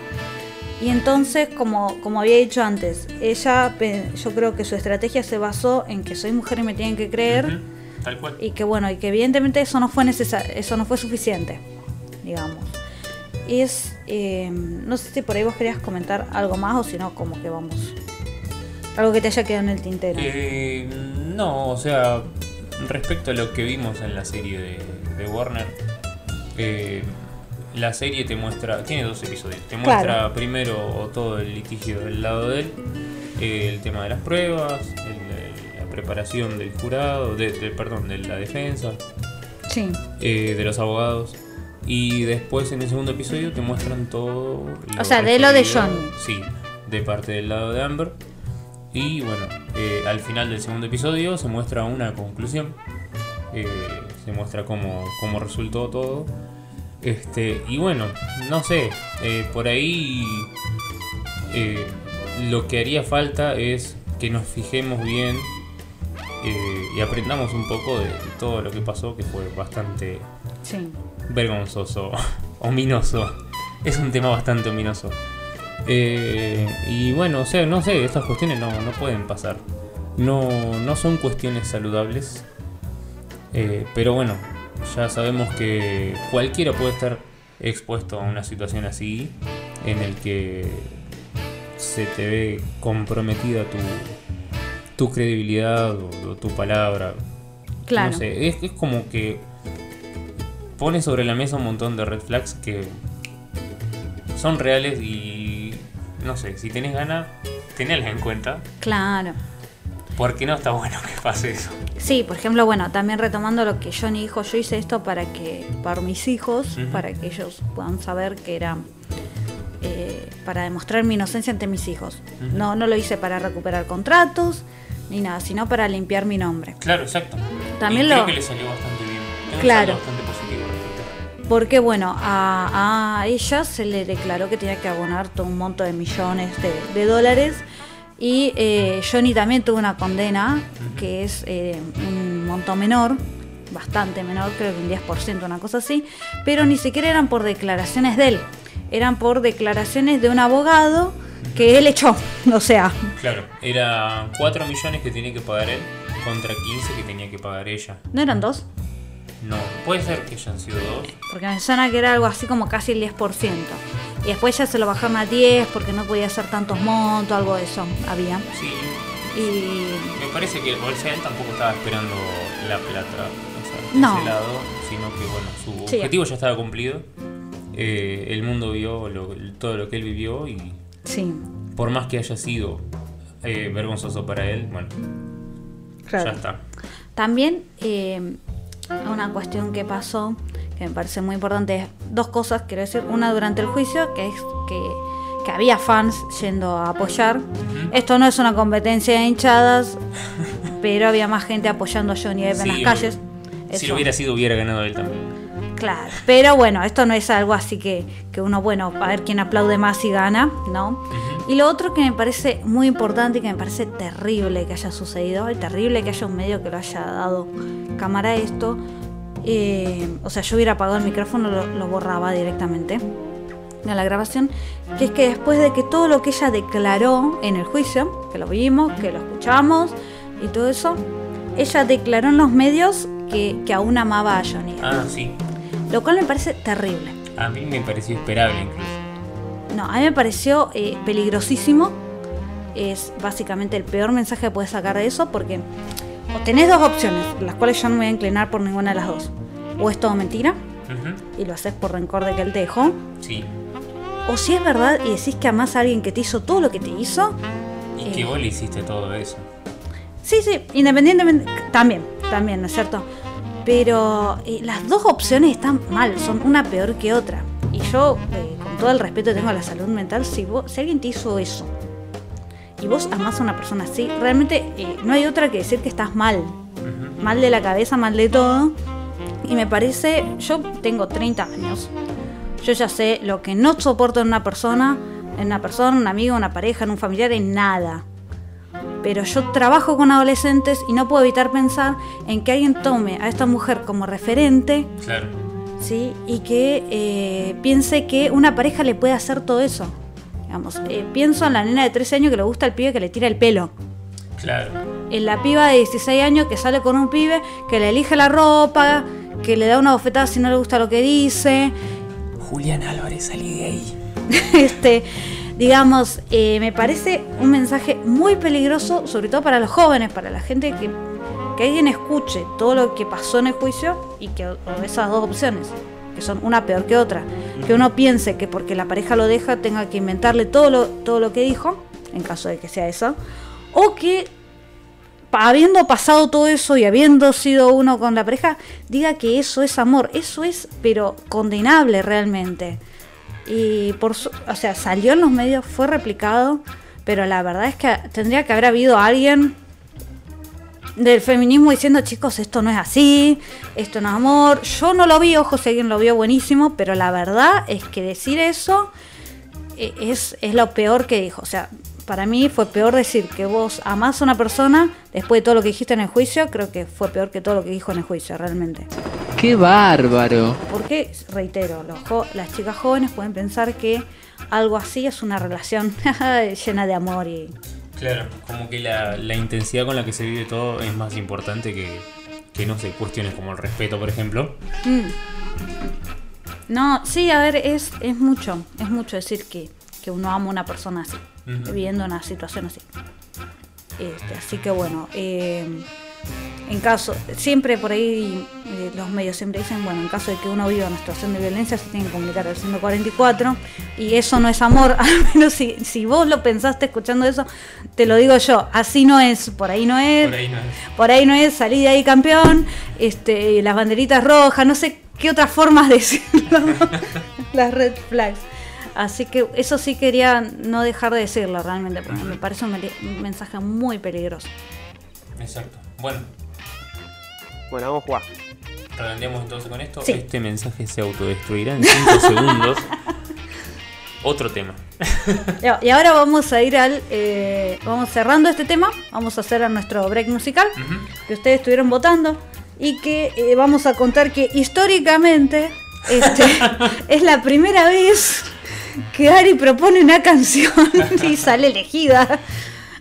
Y entonces, como, como había dicho antes, ella, yo creo que su estrategia se basó en que soy mujer y me tienen que creer Tal cual. y que bueno y que evidentemente eso no fue necesario eso no fue suficiente digamos es eh, no sé si por ahí vos querías comentar algo más o si no como que vamos algo que te haya quedado en el tintero Eh, no, o sea, respecto a lo que vimos en la serie de, de Warner, eh, la serie te muestra, tiene dos episodios, te muestra Claro. primero todo el litigio del lado de él, eh, el tema de las pruebas, el- la preparación del jurado, de, de- perdón, de la defensa, Sí. eh, de los abogados. Y después en el segundo episodio te muestran todo. O sea, de lo de Johnny. Sí, de parte del lado de Amber. Y bueno, eh, al final del segundo episodio se muestra una conclusión. Eh, se muestra cómo, cómo resultó todo. Este, y bueno, no sé, eh, por ahí eh, lo que haría falta es que nos fijemos bien eh, y aprendamos un poco de todo lo que pasó, que fue bastante Sí. vergonzoso, <laughs> ominoso. Es un tema bastante ominoso. Eh, y bueno, o sea, no sé, estas cuestiones no, no pueden pasar. No, no son cuestiones saludables. Eh, pero bueno, ya sabemos que cualquiera puede estar expuesto a una situación así en el que se te ve comprometida tu, tu credibilidad o, o tu palabra. Claro. No sé, es, es como que pone sobre la mesa un montón de red flags que son reales y no sé, si tenés ganas, tenedlas en cuenta, Claro. porque no está bueno que pase eso. Sí, por ejemplo, bueno, también retomando lo que Johnny dijo, yo hice esto para que, para mis hijos, para que ellos puedan saber que era eh, para demostrar mi inocencia ante mis hijos. No, no lo hice para recuperar contratos ni nada, sino para limpiar mi nombre. Claro, exacto. También y lo- creo que le salió bastante bien. Claro. Porque bueno, a, a ella se le declaró que tenía que abonar todo un monto de millones de, de dólares. Y eh, Johnny también tuvo una condena que es eh, un monto menor, bastante menor, creo que un 10%, una cosa así. Pero ni siquiera eran por declaraciones de él, eran por declaraciones de un abogado que él echó. <laughs> O sea, Claro, era 4 millones que tenía que pagar él contra 15 que tenía que pagar ella. ¿no eran dos? No, puede ser que hayan sido dos. Porque me suena que era algo así como casi el 10%. Y después ya se lo bajaron a 10 porque no podía hacer tantos montos, algo de eso había. Sí, Y me parece que sea, él tampoco estaba esperando la plata, o sea, de No. ese lado, sino que bueno, su Sí. objetivo ya estaba cumplido. Eh, el mundo vio lo- todo lo que él vivió y sí, por más que haya sido eh, vergonzoso para él, bueno, ya está. También eh, una cuestión que pasó, que me parece muy importante, es dos cosas, quiero decir. Una durante el juicio, que es que, que había fans yendo a apoyar. Esto no es una competencia de hinchadas, pero había más gente apoyando a Johnny Depp en Sí, las calles. Si Eso. lo hubiera sido, hubiera ganado él también. Claro, pero bueno, esto no es algo así que, que uno, bueno, a ver quién aplaude más y gana, ¿no? Y lo otro que me parece muy importante y que me parece terrible que haya sucedido, y terrible que haya un medio que lo haya dado cámara a esto, eh, o sea, yo hubiera apagado el micrófono, lo, lo borraba directamente de la grabación, que es que después de que todo lo que ella declaró en el juicio, que lo vimos, que lo escuchamos y todo eso, ella declaró en los medios que, que aún amaba a Johnny. Ah, sí. Lo cual me parece terrible. A mí me pareció esperable incluso. No, a mí me pareció eh, peligrosísimo. Es básicamente el peor mensaje que puedes sacar de eso porque o tenés dos opciones, las cuales yo no me voy a inclinar por ninguna de las dos. O es todo mentira y lo haces por rencor de que él te dejó. Sí. O si es verdad y decís que amás a alguien que te hizo todo lo que te hizo. Y Eh. que vos le hiciste todo eso. Sí, sí, independientemente. También, también, ¿no es cierto? Pero eh, las dos opciones están mal, son una peor que otra. Y yo, eh, todo el respeto que tengo a la salud mental, si, vos, si alguien te hizo eso y vos amás a una persona así, realmente eh, no hay otra que decir que estás mal. Mal de la cabeza, mal de todo. Y me parece, yo tengo 30 años. Yo ya sé lo que no soporto en una persona, en una persona, un amigo, una pareja, en un familiar, en nada. Pero yo trabajo con adolescentes y no puedo evitar pensar en que alguien tome a esta mujer como referente, Claro. ¿Sí? Y que eh, piense que una pareja le puede hacer todo eso. Digamos, eh, pienso en la nena de 13 años que le gusta el pibe que le tira el pelo. Claro. En la piba de 16 años que sale con un pibe que le elige la ropa, que le da una bofetada si no le gusta lo que dice. Julián Álvarez, salí de ahí. <laughs> este, digamos, eh, me parece un mensaje muy peligroso, sobre todo para los jóvenes, para la gente que que alguien escuche todo lo que pasó en el juicio y que esas dos opciones, que son una peor que otra, que uno piense que porque la pareja lo deja tenga que inventarle todo lo, todo lo que dijo, en caso de que sea eso, o que habiendo pasado todo eso y habiendo sido uno con la pareja, diga que eso es amor, eso es pero condenable realmente. Y por o sea, salió en los medios, fue replicado, pero la verdad es que tendría que haber habido alguien del feminismo diciendo, chicos, esto no es así, esto no es amor. Yo no lo vi, ojo, si alguien lo vio buenísimo, pero la verdad es que decir eso eh, es, es lo peor que dijo. O sea, para mí fue peor decir que vos amás a una persona después de todo lo que dijiste en el juicio, creo que fue peor que todo lo que dijo en el juicio, realmente. ¡Qué bárbaro! Porque, reitero, los las chicas jóvenes pueden pensar que algo así es una relación <laughs> llena de amor y... Claro, como que la, la intensidad con la que se vive todo es más importante que, que no sé, cuestiones como el respeto, por ejemplo. Mm. No, sí, a ver, es, es mucho, es mucho decir que, que uno ama a una persona así, viviendo una situación así. Este, así que bueno, eh, en caso, siempre por ahí eh, los medios siempre dicen, bueno, en caso de que uno viva una situación de violencia se tiene que comunicar al 144 y eso no es amor, <laughs> al menos si, si vos lo pensaste escuchando eso, te lo digo yo, así no es, por ahí no es, Por ahí no es. por ahí no es salir de ahí campeón, este, las banderitas rojas, no sé qué otras formas de decirlo, <laughs> las red flags. Así que eso sí quería no dejar de decirlo realmente, porque me parece un mensaje muy peligroso. Exacto. Bueno, Bueno, vamos a jugar. redondeamos entonces con esto. Sí. Este mensaje se autodestruirá en 5 <laughs> segundos. Otro tema. Ya, Y ahora vamos a ir al. eh, vamos cerrando este tema. Vamos a hacer a nuestro break musical. Que ustedes estuvieron votando. Y que eh, vamos a contar que históricamente. Este, <laughs> es la primera vez que Ari propone una canción y sale elegida.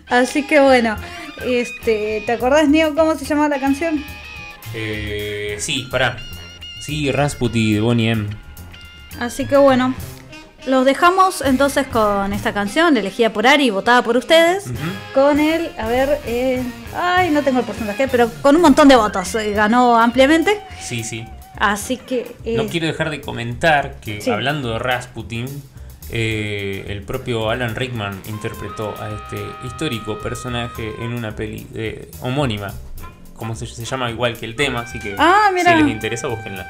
Así que bueno. Este, ¿Te acordás, Neo, cómo se llama la canción? Eh, sí, pará. Sí, Rasputi de Bonnie M. Así que bueno, los dejamos entonces con esta canción elegida por Ari, votada por ustedes, con el, a ver, eh, ay, no tengo el porcentaje, pero con un montón de votos, eh, ganó ampliamente, Sí, sí. así que... eh, No quiero dejar de comentar que Sí. hablando de Rasputin, eh, el propio Alan Rickman interpretó a este histórico personaje en una peli de- homónima, como se, se llama igual que el tema, así que Ah, si les interesa, búsquenla.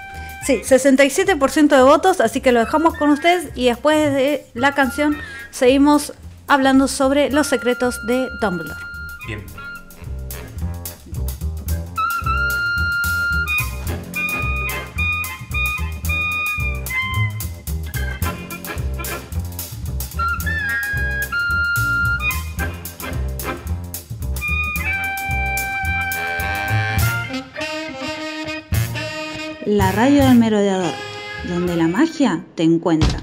Sí, 67% de votos, así que lo dejamos con ustedes y después de la canción seguimos hablando sobre los secretos de Dumbledore. Bien. La radio del merodeador, donde la magia te encuentra.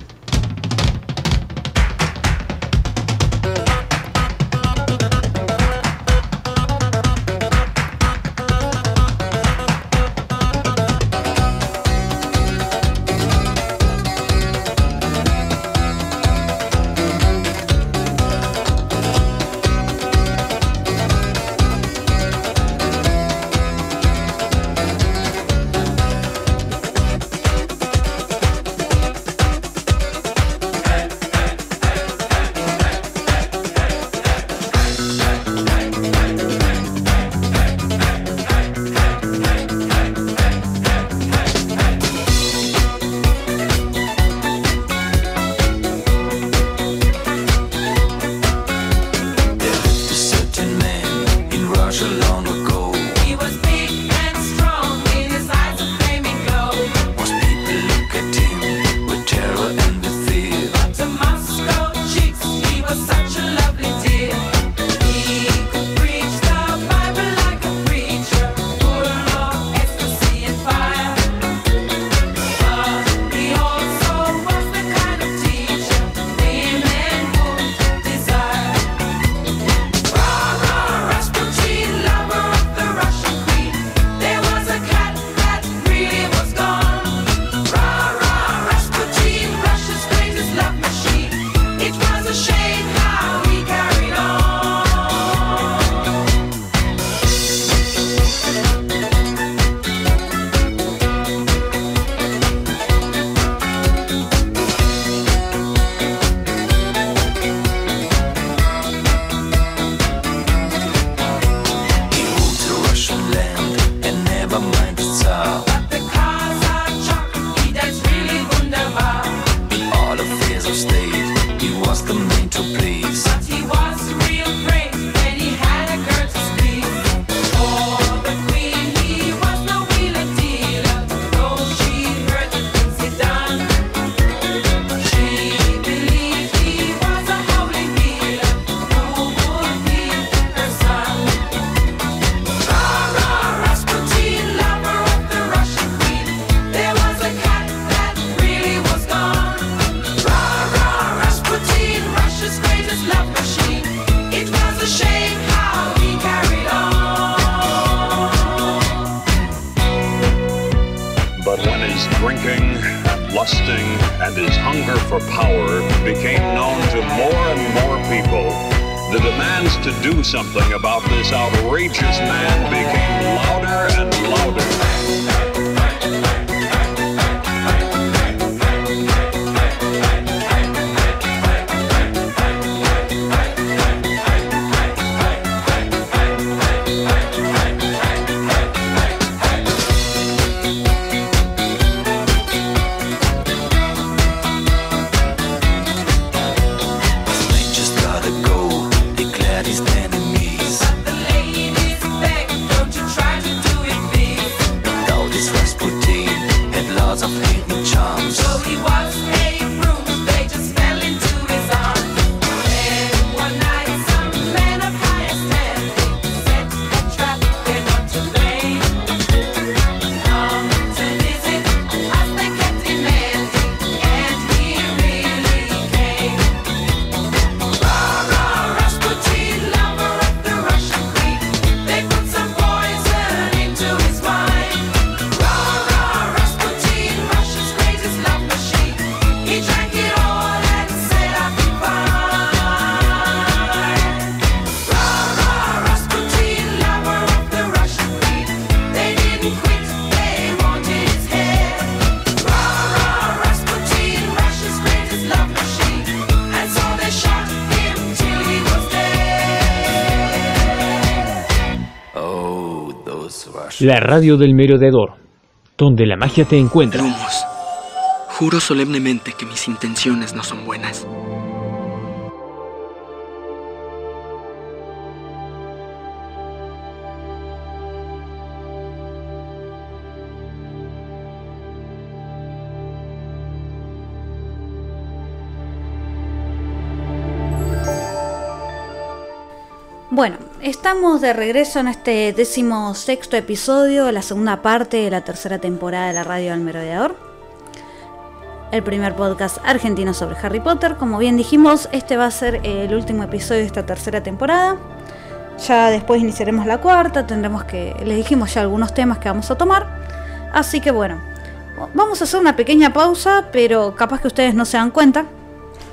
La radio del merodeador, donde la magia te encuentra. Lumos. Juro solemnemente que mis intenciones no son buenas. Bueno, estamos de regreso en este décimo sexto episodio, la segunda parte de la tercera temporada de la radio del merodeador. El primer podcast argentino sobre Harry Potter. Como bien dijimos, este va a ser el último episodio de esta tercera temporada. Ya después iniciaremos la cuarta, tendremos que. Les dijimos ya algunos temas que vamos a tomar. Así que bueno, vamos a hacer una pequeña pausa, pero capaz que ustedes no se dan cuenta.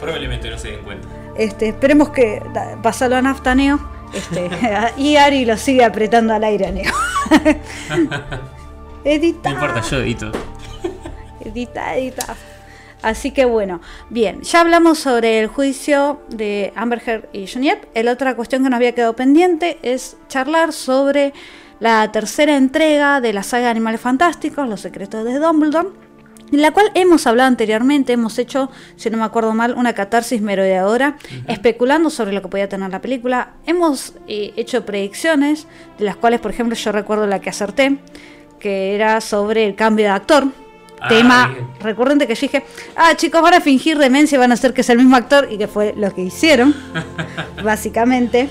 Probablemente no se den cuenta. Este, esperemos que pasarlo a nafta Neo. Este, <laughs> y Ari lo sigue apretando al aire Neo. <laughs> edita, No importa, yo edito. edita, edita. Así que bueno, bien, ya hablamos sobre el juicio de Amber Heard y Johnny Depp. La otra cuestión que nos había quedado pendiente es charlar sobre la tercera entrega de la saga de Animales Fantásticos, Los Secretos de Dumbledore, en la cual hemos hablado anteriormente, hemos hecho, si no me acuerdo mal, una catarsis merodeadora, especulando sobre lo que podía tener la película. Hemos eh, hecho predicciones, de las cuales, por ejemplo, yo recuerdo la que acerté, que era sobre el cambio de actor. Ah, Tema recurrente que yo dije, ah chicos, van a fingir demencia, van a hacer que es el mismo actor, y que fue lo que hicieron, <laughs> básicamente.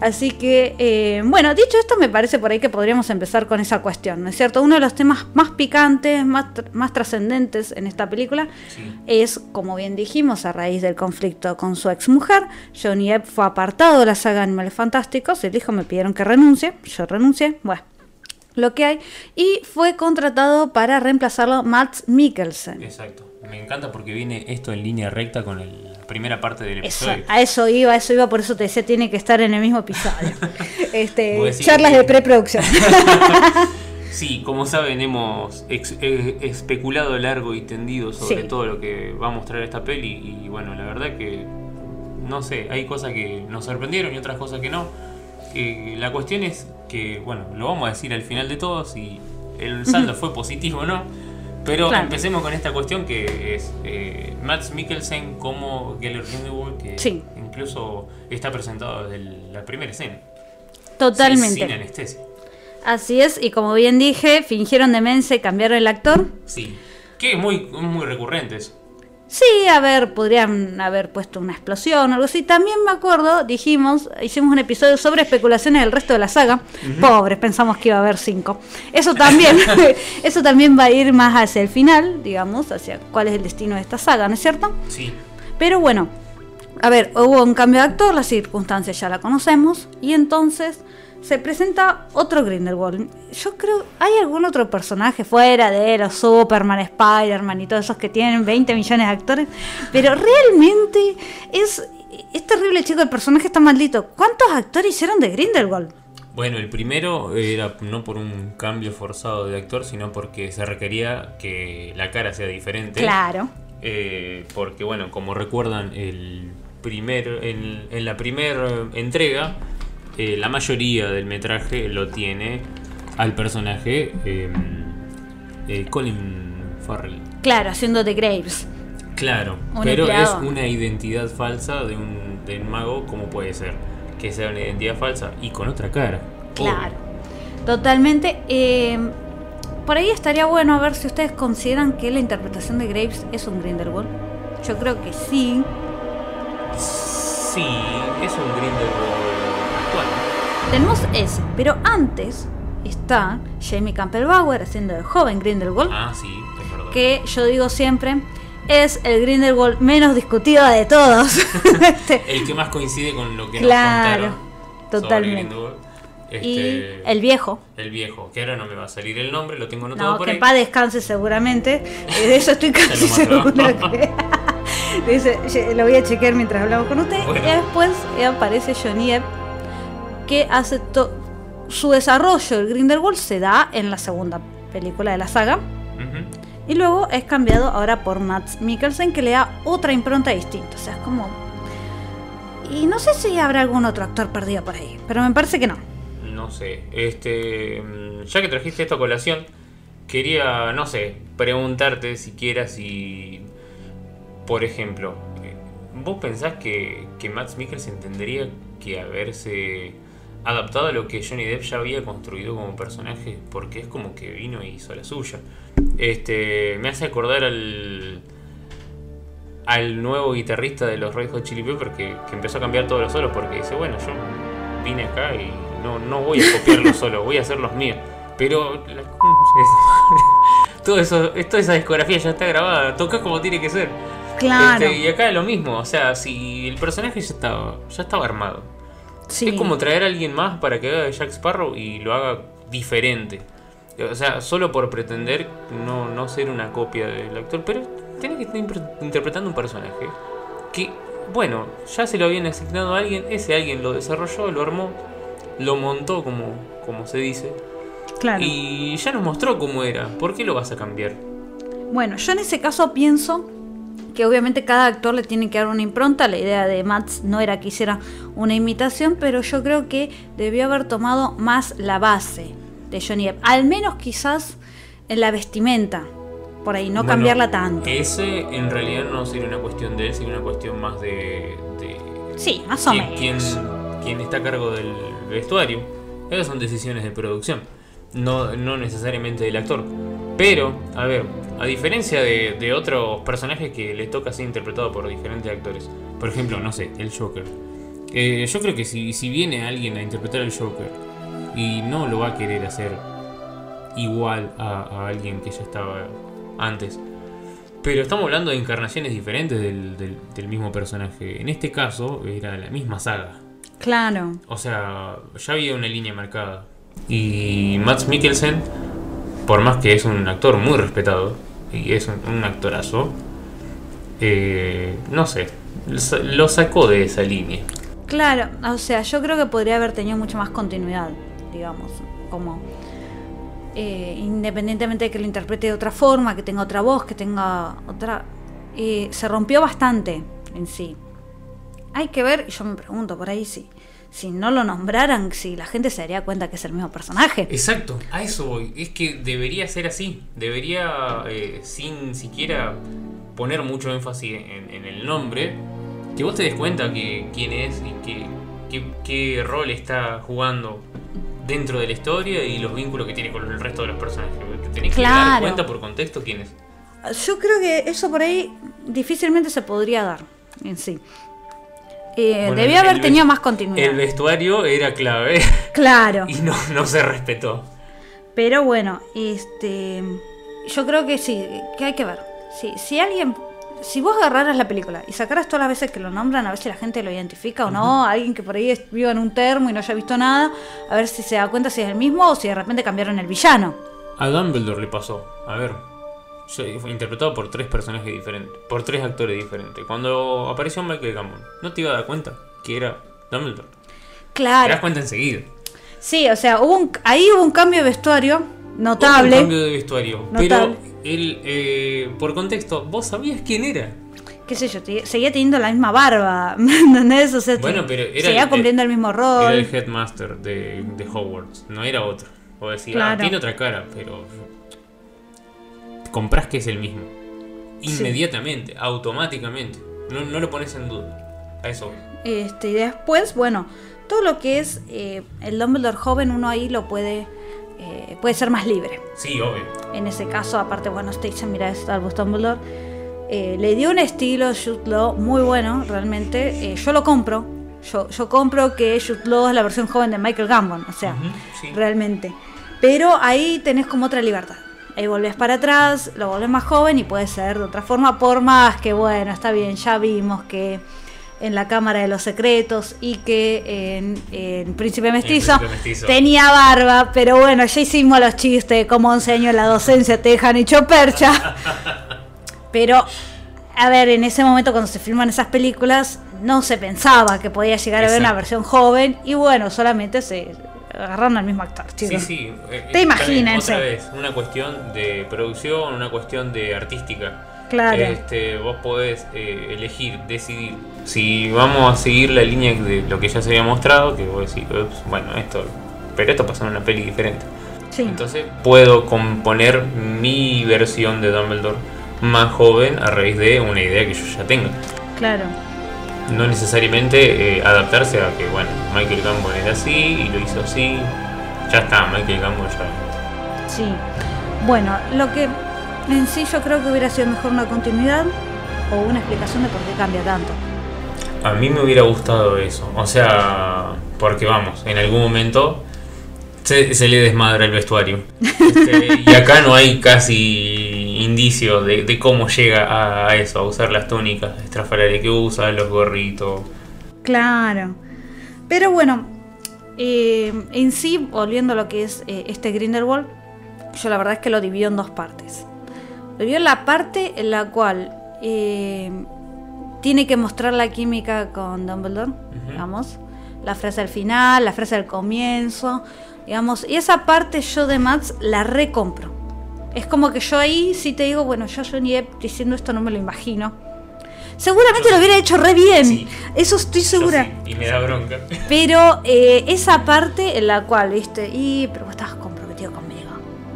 Así que, eh, bueno, dicho esto, me parece por ahí que podríamos empezar con esa cuestión, ¿no es cierto? Uno de los temas más picantes, más, tr- más trascendentes en esta película es, como bien dijimos, a raíz del conflicto con su exmujer, Johnny Depp fue apartado de la saga Animales Fantásticos, el hijo me pidieron que renuncie, yo renuncié, bueno, lo que hay, y fue contratado para reemplazarlo Matt Mikkelsen. Exacto. Me encanta porque viene esto en línea recta con el- la primera parte del Eso, episodio. a eso iba, a eso iba, por eso te decía, tiene que estar en el mismo episodio. <laughs> este, charlas que- de preproducción. <laughs> Sí, como saben, hemos ex- eh, especulado largo y tendido sobre Sí. todo lo que va a mostrar esta peli. Y bueno, la verdad que no sé, hay cosas que nos sorprendieron y otras cosas que no. Eh, la cuestión es que, bueno, lo vamos a decir al final de todo si el saldo <laughs> fue positivo o no. Pero Claro. empecemos con esta cuestión que es eh, Max Mikkelsen como Geller Grindelwald, que Sí. incluso está presentado desde la primera escena. Totalmente. Sin, sin anestesia. Así es, y como bien dije, fingieron demencia y cambiaron el actor. Sí. Que es muy, muy recurrente eso. Sí, a ver, podrían haber puesto una explosión o algo así. También me acuerdo, dijimos, hicimos un episodio sobre especulaciones del resto de la saga. Pobres, pensamos que iba a haber cinco. Eso también, <laughs> <laughs> eso también va a ir más hacia el final, digamos, hacia cuál es el destino de esta saga, ¿no es cierto? Sí. Pero bueno, a ver, hubo un cambio de actor, las circunstancias ya la conocemos, y entonces se presenta otro Grindelwald. Yo creo, ¿hay algún otro personaje fuera de los Superman, Spider-Man y todos esos que tienen 20 millones de actores? Pero realmente es, es terrible, chico, el personaje está maldito. ¿Cuántos actores hicieron de Grindelwald? Bueno, el primero era no por un cambio forzado de actor, sino porque se requería que la cara sea diferente. Claro. Eh, porque, bueno, como recuerdan, el primer, en, en la primera entrega, eh, la mayoría del metraje lo tiene al personaje eh, eh, Colin Farrell. Claro, haciendo de Graves. Claro, Un pero empleado. es una identidad falsa de un, de un mago, como puede ser? Que sea una identidad falsa y con otra cara. Claro. Totalmente. eh, por ahí estaría bueno a ver si ustedes consideran que la interpretación de Graves es un Grindelwald. Yo creo que sí. Sí, es un Grindelwald. Tenemos ese, pero antes está Jamie Campbell Bower haciendo de joven Grindelwald, Ah, sí, verdad. que yo digo siempre es el Grindelwald menos discutido de todos. <laughs> El que más coincide con lo que Claro, nos contaron. sobre totalmente. Y Este, el viejo. el viejo, que ahora no me va a salir el nombre, lo tengo anotado No, por que ahí. paz descanse seguramente. Eh, De eso estoy <laughs> casi segura que. <laughs> Dice, "Ye- lo voy a chequear mientras hablamos con usted. Bueno. Y después eh, aparece Johnny Depp, que hace su desarrollo, el Grindelwald, se da en la segunda película de la saga. Y luego es cambiado ahora por Matt Mikkelsen, que le da otra impronta distinta. O sea, es como. Y no sé si habrá algún otro actor perdido por ahí, pero me parece que no. No sé, este, mm, ya que trajiste esta colación, quería, no sé, preguntarte siquiera si, por ejemplo, eh, ¿vos pensás que, que Max Mikkelsen tendría que haberse adaptado a lo que Johnny Depp ya había construido como personaje? Porque es como que vino y hizo la suya. Este, me hace acordar al al nuevo guitarrista de los Red Hot Chili Peppers que, que empezó a cambiar todos los solos porque dice, bueno, yo vine acá y no, no voy a copiar los <laughs> solos, voy a hacer los míos. Pero la <laughs> todo eso, toda esa discografía ya está grabada, toca como tiene que ser. Claro. Este, y acá es lo mismo, o sea, si el personaje ya estaba, ya estaba armado. Sí. Es como traer a alguien más para que haga de Jack Sparrow y lo haga diferente. O sea, solo por pretender no, no ser una copia del actor, pero tiene que estar interpretando un personaje que, bueno, ya se lo habían asignado a alguien, ese alguien lo desarrolló, lo armó, lo montó como, como se dice, Claro. y ya nos mostró cómo era. ¿Por qué lo vas a cambiar? Bueno, yo en ese caso pienso que obviamente cada actor le tiene que dar una impronta. La idea de Mats no era que hiciera una imitación, pero yo creo que debió haber tomado más la base de Johnny Depp. Al menos quizás en la vestimenta. Por ahí, no Bueno, cambiarla tanto. Ese en realidad no sería una cuestión de él, sería una cuestión más de. de Sí, más o menos. quién, quién está a cargo del vestuario. Esas son decisiones de producción, no, no necesariamente del actor. Pero, a ver, a diferencia de, de otros personajes que les toca ser interpretado por diferentes actores, por ejemplo, no sé, el Joker. Eh, yo creo que si, si viene alguien a interpretar al Joker y no lo va a querer hacer igual a, a alguien que ya estaba antes. Pero estamos hablando de encarnaciones diferentes del, del- del mismo personaje. En este caso era la misma saga. Claro. O sea, ya había una línea marcada. Y Max Mikkelsen, por más que es un actor muy respetado, y es un, actorazo, eh, no sé, lo sa- lo sacó de esa línea. Claro, o sea, yo creo que podría haber tenido mucho más continuidad, digamos, como eh, independientemente de que lo interprete de otra forma, que tenga otra voz, que tenga otra... eh, se rompió bastante en sí. Hay que ver, y yo me pregunto por ahí si, si no lo nombraran, si la gente se daría cuenta que es el mismo personaje. Exacto, a eso voy. Es que debería ser así. Debería, eh, sin siquiera poner mucho énfasis en, en el nombre, que vos te des cuenta que quién es y que, que- qué rol está jugando dentro de la historia y los vínculos que tiene con el resto de los personajes. Te tenés que dar cuenta por contexto quién es. Yo creo que eso por ahí difícilmente se podría dar en sí. Eh, Bueno, debía haber tenido más continuidad. El vestuario era clave Claro. <laughs> y no, no se respetó. Pero bueno, este yo creo que sí, que hay que ver. Si, si alguien si vos agarraras la película y sacaras todas las veces que lo nombran, a ver si la gente lo identifica o no, alguien que por ahí viva en un termo y no haya visto nada, a ver si se da cuenta si es el mismo o si de repente cambiaron el villano. A Dumbledore le pasó. A ver. Fue interpretado por tres personajes diferentes. Por tres actores diferentes. Cuando apareció Michael Gambon, no te iba a dar cuenta que era Dumbledore. Te das Claro. cuenta enseguida. Sí, o sea, hubo un, ahí hubo un cambio de vestuario Un notable. cambio de vestuario. Pero Notable. él, eh, por contexto, vos sabías quién era. qué sé yo, te- seguía teniendo la misma barba, ¿me <laughs> entendés? O sea, Bueno, pero era seguía el- cumpliendo el mismo Era rol. el headmaster de, de Hogwarts, no era otro. O decir, ah, Claro. tiene otra cara, pero. Comprás que es el mismo. Inmediatamente, automáticamente. No, no lo pones en duda. A eso voy. Este, y después, bueno, todo lo que es eh, el Dumbledore joven, uno ahí lo puede, eh, puede ser más libre. Sí, obvio. En ese caso, aparte, bueno, Station, mira, es Albus Dumbledore. eh, le dio un estilo Jude Law muy bueno, realmente. Yo lo compro. Yo, yo compro que Jude Law es la versión joven de Michael Gambon, o sea, sí. realmente. Pero ahí tenés como otra libertad. Ahí volvés para atrás, lo volvés más joven y puede ser de otra forma, por más que, bueno, está bien, ya vimos que en la Cámara de los Secretos y que en, en Príncipe Mestizo, Príncipe Mestizo. tenía barba, pero bueno, ya hicimos los chistes de cómo 11 años en la docencia te dejan hecho percha. <laughs> Pero, a ver, en ese momento cuando se filman esas películas, no se pensaba que podía llegar a ver una versión joven y bueno, solamente se agarraron al mismo actor, Sí, chicos. sí. eh, Te eh, imagínense. Otra vez, una cuestión de producción, una cuestión de artística. Claro. Este, vos podés eh, elegir, decidir. Si vamos a seguir la línea de lo que ya se había mostrado, que vos decís, "Ups, bueno, esto. Pero esto pasó en una peli diferente. Sí. Entonces puedo componer mi versión de Dumbledore más joven a raíz de una idea que yo ya tenga. Claro. No necesariamente eh, adaptarse a que, bueno, Michael Gambon era así y lo hizo así. Ya está, Michael Gambon ya. Sí. Bueno, lo que en sí yo creo que hubiera sido mejor una continuidad o una explicación de por qué cambia tanto. A mí me hubiera gustado eso. O sea, porque vamos, en algún momento se, se le desmadra el vestuario. <laughs> Este, y acá no hay casi indicios de, de cómo llega a, a eso, a usar las túnicas estrafalarias que usa, los gorritos. Claro. Pero bueno, eh, en sí, volviendo a lo que es eh, este Grindelwald, yo la verdad es que lo divido en dos partes. Lo divido en la parte en la cual eh, tiene que mostrar la química con Dumbledore, digamos. La frase al final, la frase al comienzo, digamos. Y esa parte yo de Max la recompro. Es como que yo ahí sí te digo, bueno, yo Johnny Depp diciendo esto no me lo imagino. Seguramente lo hubiera hecho re bien. Eso estoy segura. Y me da bronca. <laughs> Pero eh, esa parte en la cual, viste, y pero vos estabas comprometido conmigo.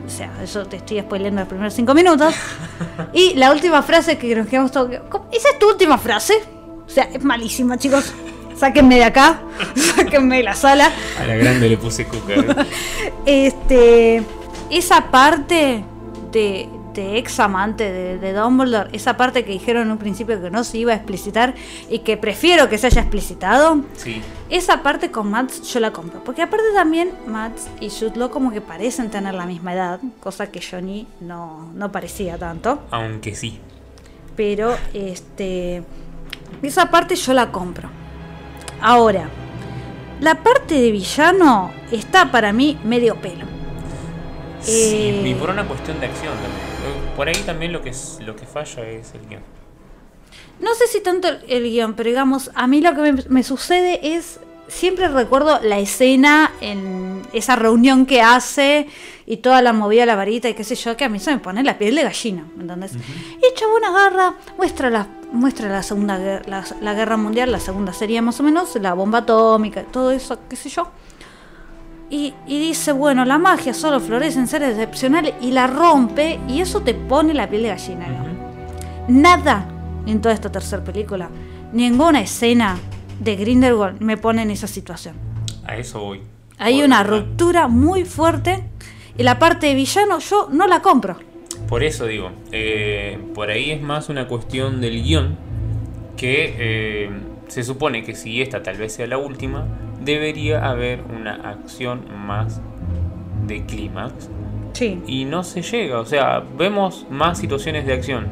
O sea, eso te estoy spoileando los primeros cinco minutos. <laughs> y la última frase que nos quedamos todos. ¿Esa es tu última frase? O sea, es malísima, chicos. Sáquenme de acá. <laughs> Sáquenme de la sala. A la grande le puse cuca. ¿eh? Este. Esa parte de, de ex amante de, de Dumbledore, esa parte que dijeron en un principio que no se iba a explicitar y que prefiero que se haya explicitado. Sí. Esa parte con Max yo la compro. Porque aparte también Max y Jude como que parecen tener la misma edad. Cosa que Johnny no, no parecía tanto. Aunque sí. Pero este. Esa parte yo la compro. Ahora. La parte de villano está para mí medio pelo. Sí, Eh, y por una cuestión de acción también. Por ahí también lo que, es, lo que falla es el guion. No sé si tanto el, guion, pero digamos, a mí lo que me, me sucede es. Siempre recuerdo la escena en esa reunión que hace y toda la movida de la varita y qué sé yo, que a mí se me pone la piel de gallina, ¿me entendés? Y el chabón agarra, muestra la, muestra la segunda guerra, la, la guerra mundial, la segunda sería más o menos, la bomba atómica, todo eso, qué sé yo. Y, y dice, bueno, la magia solo florece en seres excepcionales y la rompe y eso te pone la piel de gallina. ¿no? Nada en toda esta tercera película, ninguna escena de Grindelwald me pone en esa situación. A eso voy. Hay Por- una ruptura muy fuerte y la parte de villano yo no la compro. Por eso digo, eh, por ahí es más una cuestión del guion que eh, se supone que si esta tal vez sea la última, debería haber una acción más de clímax Sí. y no se llega, o sea, vemos más situaciones de acción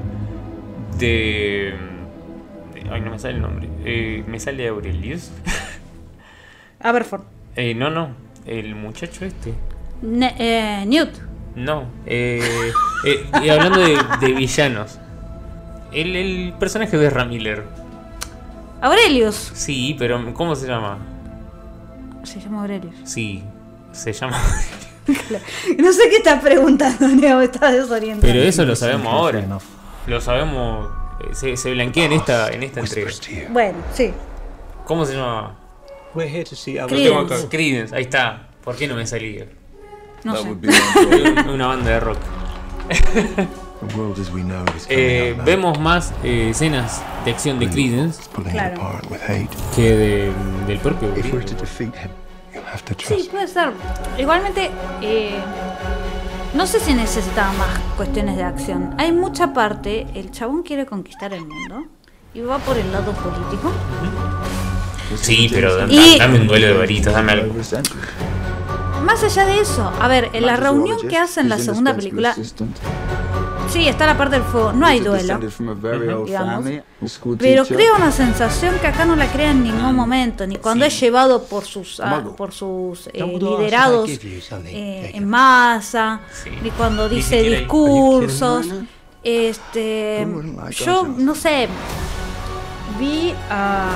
de. Ay, no me sale el nombre. Eh, me sale Aurelius. <laughs> Aberford. Eh, no, no. El muchacho este. Ne- eh, Newt. No. Eh, eh, y hablando de, de villanos. El, el personaje de Ramiller. Aurelius. Sí, pero ¿cómo se llama? Se llama Aurelius. Sí, se llama. <laughs> No sé qué estás preguntando, Neo, estás desorientado. Pero eso lo sabemos ahora. Lo sabemos. eh, Se, se blanquea en esta, en esta entrega. Bueno, sí. ¿Cómo se llama? Creedence, ahí está. ¿Por qué no me salía? No sé. <laughs> Una banda de rock. <laughs> Eh, vemos más eh, escenas de acción de Creedence Claro. que de- del propio. Sí, puede ser. Igualmente, eh, no sé si necesitaba más cuestiones de acción. Hay mucha parte, el chabón quiere conquistar el mundo y va por el lado político. Sí, pero da- Y- dame un duelo de varitas, dame algo. Más allá de eso, a ver, en la reunión que hace en la segunda película, sí, está la parte del fuego, no hay duelo, digamos. Pero crea una sensación que acá no la crea en ningún momento, ni cuando es llevado por sus ah, por sus eh, liderados eh, en masa, ni cuando dice discursos. Este, yo no sé, vi a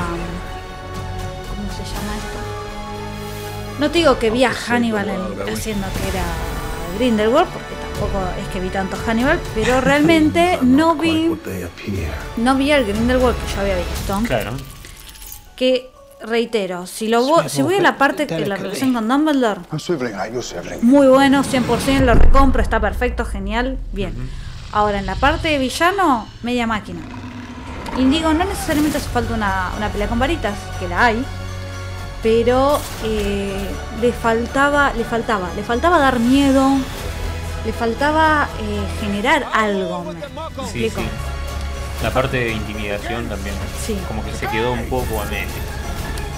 ¿cómo se llama esto? No te digo que vi a Hannibal en- haciendo que era Grindelwald, porque tampoco es que vi tanto Hannibal, pero realmente <laughs> no vi no vi al Grindelwald que yo había visto. Claro. Que reitero, si lo vo- si voy a la parte de la relación con Dumbledore, muy bueno, 100% lo recompro, está perfecto, genial, bien. Ahora, en la parte de villano, media máquina. Y digo, no necesariamente hace falta una, una pelea con varitas, que la hay, pero eh, le faltaba, le faltaba, le faltaba dar miedo, le faltaba eh, generar algo. ¿me- me Sí, explico? sí. La parte de intimidación también. Sí. Como que se quedó un poco a medio.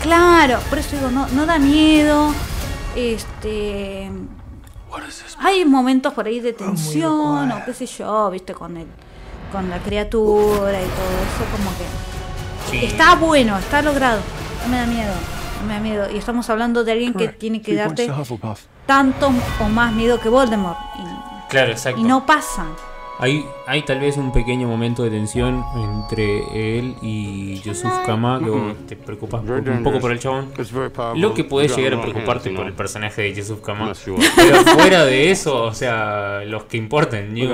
Claro, por eso digo, no, no da miedo. Este. Hay momentos por ahí de tensión o qué sé yo, viste, con el, con la criatura y todo eso, como que. Sí. Está bueno, está logrado. No me da miedo, no me da miedo. Y estamos hablando de alguien que tiene que darte tanto o más miedo que Voldemort. Claro, Y, exacto. y no pasa. Hay, hay tal vez un pequeño momento de tensión entre él y Yusuf Kama que vos te preocupas un poco por el chabón. Lo que puede llegar a preocuparte por el personaje de Yusuf Kama. <laughs> Pero fuera de eso, o sea, los que importan, Newt,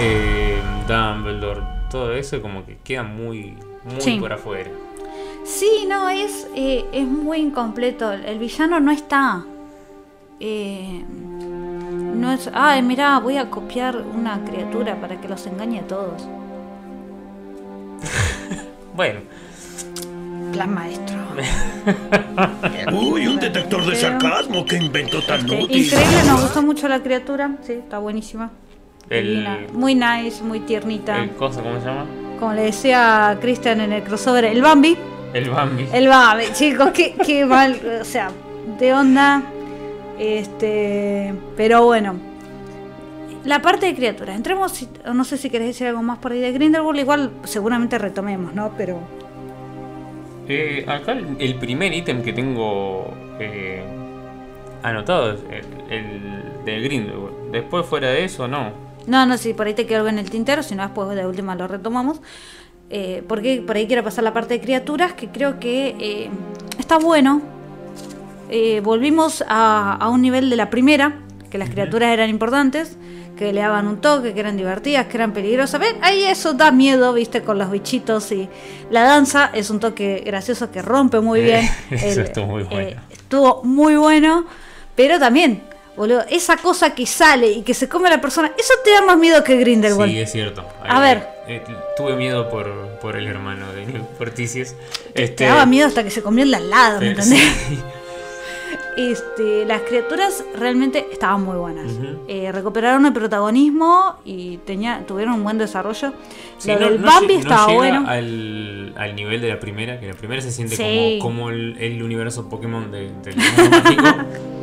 eh, Dumbledore, todo eso como que queda muy, muy Sí. por afuera. Sí, no, es, eh, es muy incompleto. El, el villano no está. Eh, no es. Ay, mirá, voy a copiar una criatura para que los engañe a todos. <laughs> Bueno, Plan maestro. <laughs> Uy, un detector de sarcasmo. ¿Qué invento tan Este, útil? increíble, nos gustó mucho la criatura. Sí, está buenísima. El, Muy nice, muy tiernita. el cosa, ¿cómo se llama? Como le decía Christian en el crossover, el Bambi. El Bambi. El Bambi, chicos, qué, qué mal. O sea, de onda. Este. Pero bueno. La parte de criaturas. Entremos. No sé si querés decir algo más por ahí de Grindelwald. Igual seguramente retomemos, ¿no? Pero. Eh, acá el, el primer ítem que tengo eh, anotado es el, el de Grindelwald. Después fuera de eso, no. No, no, si por ahí te quedó algo en el tintero. Si no, después de última lo retomamos. Eh, porque por ahí quiero pasar la parte de criaturas. Que creo que eh, está bueno. Eh, volvimos a, a un nivel de la primera. Que las criaturas eran importantes. Que le daban un toque, que eran divertidas, que eran peligrosas. ¿Ven? Ahí eso da miedo, viste, con los bichitos y la danza es un toque gracioso que rompe muy bien. <laughs> Eso el- estuvo muy eh, bueno. estuvo muy bueno, pero también, boludo, esa cosa que sale y que se come a la persona, eso te da más miedo que Grindelwald. Sí, es cierto. A Ahí, ver. eh, tuve miedo por, por el hermano de <laughs> Forticius. Te Este, daba miedo hasta que se comió el al lado, ¿me entendés? sí. Este, las criaturas realmente estaban muy buenas. Ujú. Eh, recuperaron el protagonismo y tenía, tuvieron un buen desarrollo. Sí, Lo no- del no Bambi no estaba llega bueno. Al, al nivel de la primera, que la primera se siente Sí. como, como el, el universo Pokémon de- del mundo mágico.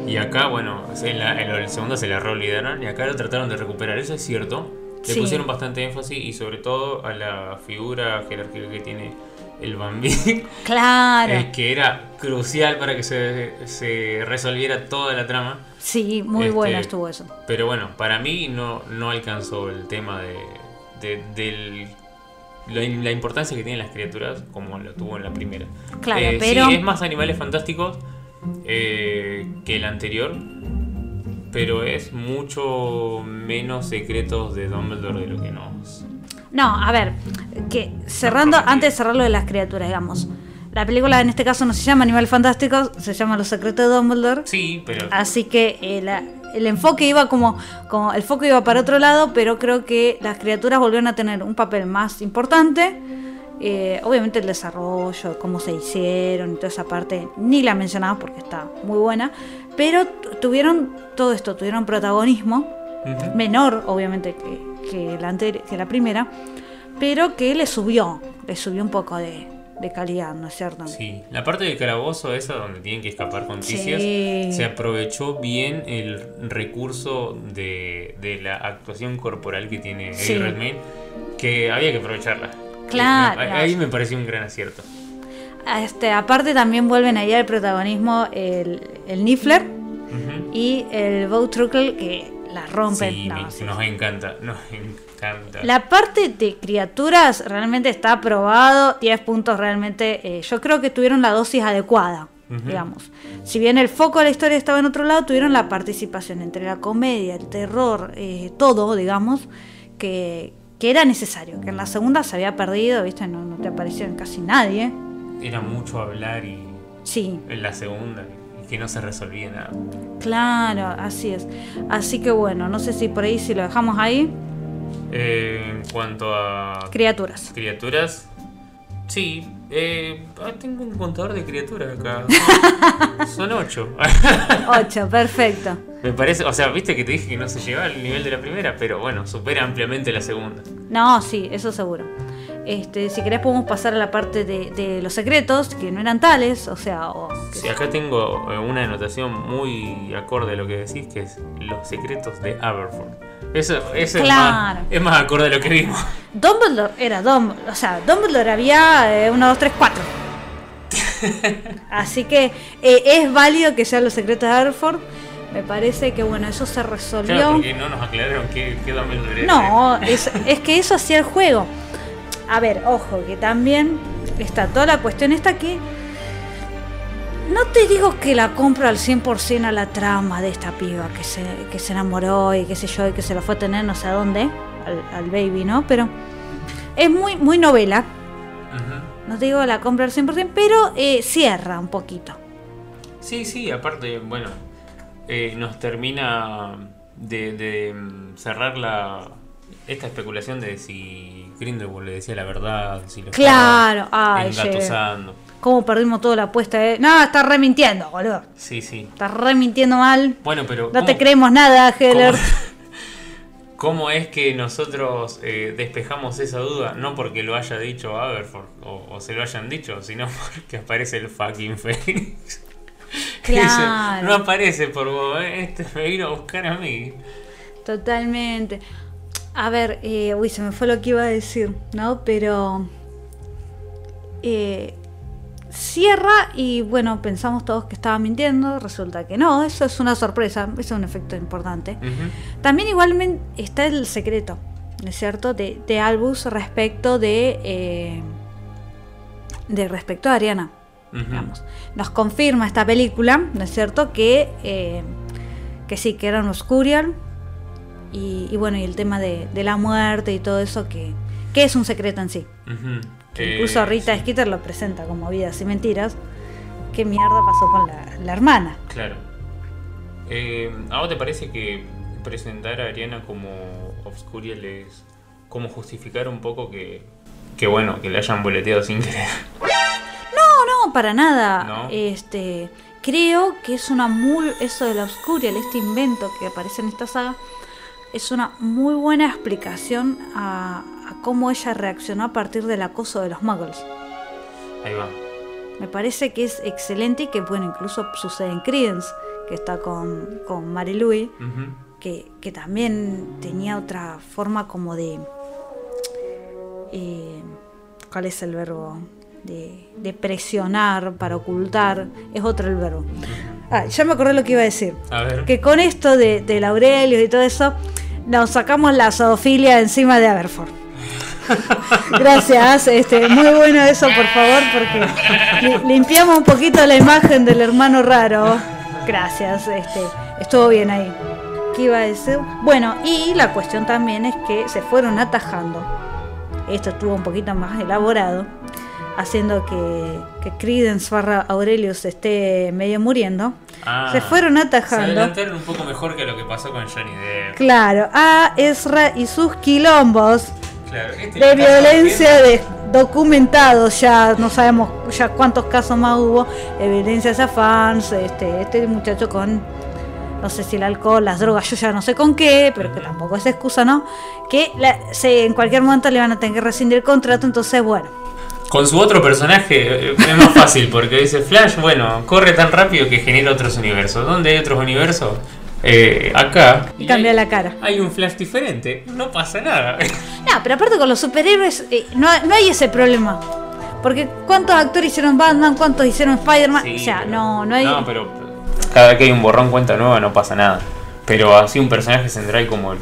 Y acá, bueno, en, la- en el segundo se la reolvidaron y acá lo trataron de recuperar, eso es cierto. Le Sí. pusieron bastante énfasis y sobre todo a la figura jerárquica que tiene el Bambi. Claro. eh, que era crucial para que se, se resolviera toda la trama. Sí, muy Este, bueno estuvo eso. Pero bueno, para mí no, no alcanzó el tema de, de- del- la, la importancia que tienen las criaturas como lo tuvo en la primera. Claro, Eh, pero- Sí, es más animales fantásticos eh, que el anterior, pero es mucho menos secretos de Dumbledore de lo que nos... No, a ver, que cerrando, antes de cerrar lo de las criaturas, digamos. La película en este caso no se llama Animales Fantásticos, se llama Los Secretos de Dumbledore. Sí, pero... Así que eh, la- el enfoque iba como, como. El foco iba para otro lado, pero creo que las criaturas volvieron a tener un papel más importante. Eh, obviamente el desarrollo, cómo se hicieron y toda esa parte, ni la mencionaba porque está muy buena. Pero tu- tuvieron todo esto, tuvieron protagonismo menor, obviamente, que, que la, anteri- que la primera, pero que le subió, le subió un poco de, de calidad, ¿no es cierto? Sí, la parte del calabozo esa donde tienen que escapar con Ticias, Sí. se aprovechó bien el recurso de, de la actuación corporal que tiene Eddie Sí. Redmayne, que había que aprovecharla. Claro. Ahí me pareció un gran acierto. Este, aparte también vuelven ahí al protagonismo el, el Niffler y el Bowtruckle que la rompen. Sí, No, me- sí. nos encanta, nos encanta. La parte de criaturas realmente está aprobado, 10 puntos realmente, eh, yo creo que tuvieron la dosis adecuada, digamos. Si bien el foco de la historia estaba en otro lado, tuvieron la participación entre la comedia, el terror, eh, todo, digamos, que, que era necesario, que en la segunda se había perdido, ¿viste? No, no te apareció en casi nadie. Era mucho hablar y Sí, en la segunda, que no se resolvía nada. Claro, así es. Así que bueno, no sé si por ahí si lo dejamos ahí. Eh, en cuanto a Criaturas. criaturas, sí, eh, ah, tengo un contador de criaturas acá. <laughs> Son ocho. <laughs> 8, perfecto. Me parece, o sea, viste que te dije que no se llegaba al nivel de la primera, pero bueno, supera ampliamente la segunda. No, sí, eso seguro. Este, si querés podemos pasar a la parte de, de los secretos, que no eran tales, o sea, o- Sí, acá tengo eh, una anotación muy acorde a lo que decís, que es los secretos de Aberford. Eso, eso Claro. es, más, es más acorde a lo que vimos. Dumbledore era Dumbledore, o sea, Dumbledore había 1, 2, 3, 4. Así que eh, es válido que sean los secretos de Hereford. Me parece que bueno, eso se resolvió. Claro, porque no nos aclararon qué, qué Dumbledore era. No, es, es que eso hacía el juego. A ver, ojo, que también está toda la cuestión esta que... No te digo que la compro al 100% a la trama de esta piba que se, que se enamoró y qué sé yo, y que se la fue a tener no sé a dónde, al, al baby, ¿no? Pero es muy, muy novela. No te digo la compro al 100%, pero eh, cierra un poquito. Sí, sí, aparte, bueno, eh, nos termina de, de, mm, cerrar la esta especulación de si Grindelwald le decía la verdad, si lo Claro, ay, engatusando. ¿Cómo perdimos toda la apuesta? Eh? No, estás remintiendo, boludo. Sí, sí. Estás remintiendo mal. Bueno, pero No te ¿cómo- creemos nada, Heller. ¿Cómo, <laughs> cómo es que nosotros eh, despejamos esa duda? No porque lo haya dicho Aberford o, o se lo hayan dicho, sino <laughs> porque aparece el fucking Fénix. <laughs> Dice, Claro. no aparece por vos, eh, este me vino a buscar a mí. Totalmente. A ver, eh, uy, se me fue lo que iba a decir, ¿no? Pero eh, cierra y bueno, pensamos todos que estaba mintiendo, resulta que no, eso es una sorpresa, eso es un efecto importante. También igualmente está el secreto, ¿no es cierto? De, de Albus respecto de, eh, de respecto a Ariana. Digamos. Nos confirma esta película, ¿no es cierto? Que, eh, que sí, que era un Oscurial. Y, y bueno, y el tema de, de la muerte y todo eso, que, que es un secreto en sí. Que Eh, incluso Rita sí, Skeeter lo presenta como vidas y mentiras. ¿Qué mierda pasó con la, la hermana? Claro. Eh, ¿A vos te parece que presentar a Ariana como Obscurial es como justificar un poco que, que bueno, que le hayan boleteado sin querer? No, no, para nada. ¿No? Este, creo que es una muy eso de la Obscurial, este invento que aparece en esta saga, es una muy buena explicación a, a cómo ella reaccionó a partir del acoso de los muggles. Ahí va. Me parece que es excelente y que bueno, incluso sucede en Credence, que está con, con Mary Louise, Ujú. que, que también tenía otra forma como de... eh, ¿Cuál es el verbo? De, de presionar para ocultar. Es otro el verbo. Ah, ya me acordé lo que iba a decir. A ver. Que con esto de, del Aurelio y todo eso, nos sacamos la zoofilia encima de Aberford. <laughs> Gracias, este, muy bueno eso, por favor, porque li- limpiamos un poquito la imagen del hermano raro. Gracias, este, estuvo bien ahí. ¿Qué iba a decir? Bueno, y la cuestión también es que se fueron atajando. Esto estuvo un poquito más elaborado, haciendo que, que Credence barra Aurelius esté medio muriendo. Ah, se fueron Se atajando. adelantaron un poco mejor que lo que pasó con Johnny Depp. Claro, a Ezra y sus quilombos Claro, este de violencia de documentados, ya no sabemos ya cuántos casos más hubo, de violencia hacia fans, este, este muchacho con, no sé si el alcohol, las drogas, yo ya no sé con qué, pero que tampoco es excusa, ¿no? Que la- se, en cualquier momento le van a tener que rescindir el contrato, entonces bueno, Con su otro personaje eh, es más fácil porque dice Flash, bueno, corre tan rápido que genera otros universos. ¿Dónde hay otros universos? Eh, acá. y cambia la cara. Hay un Flash diferente, no pasa nada. No, pero aparte con los superhéroes eh, no, no hay ese problema. Porque ¿cuántos actores hicieron Batman? ¿Cuántos hicieron Spider-Man? Sí, o sea, pero- no, no hay... No, pero cada vez que hay un borrón cuenta nueva no pasa nada. Pero así un personaje central como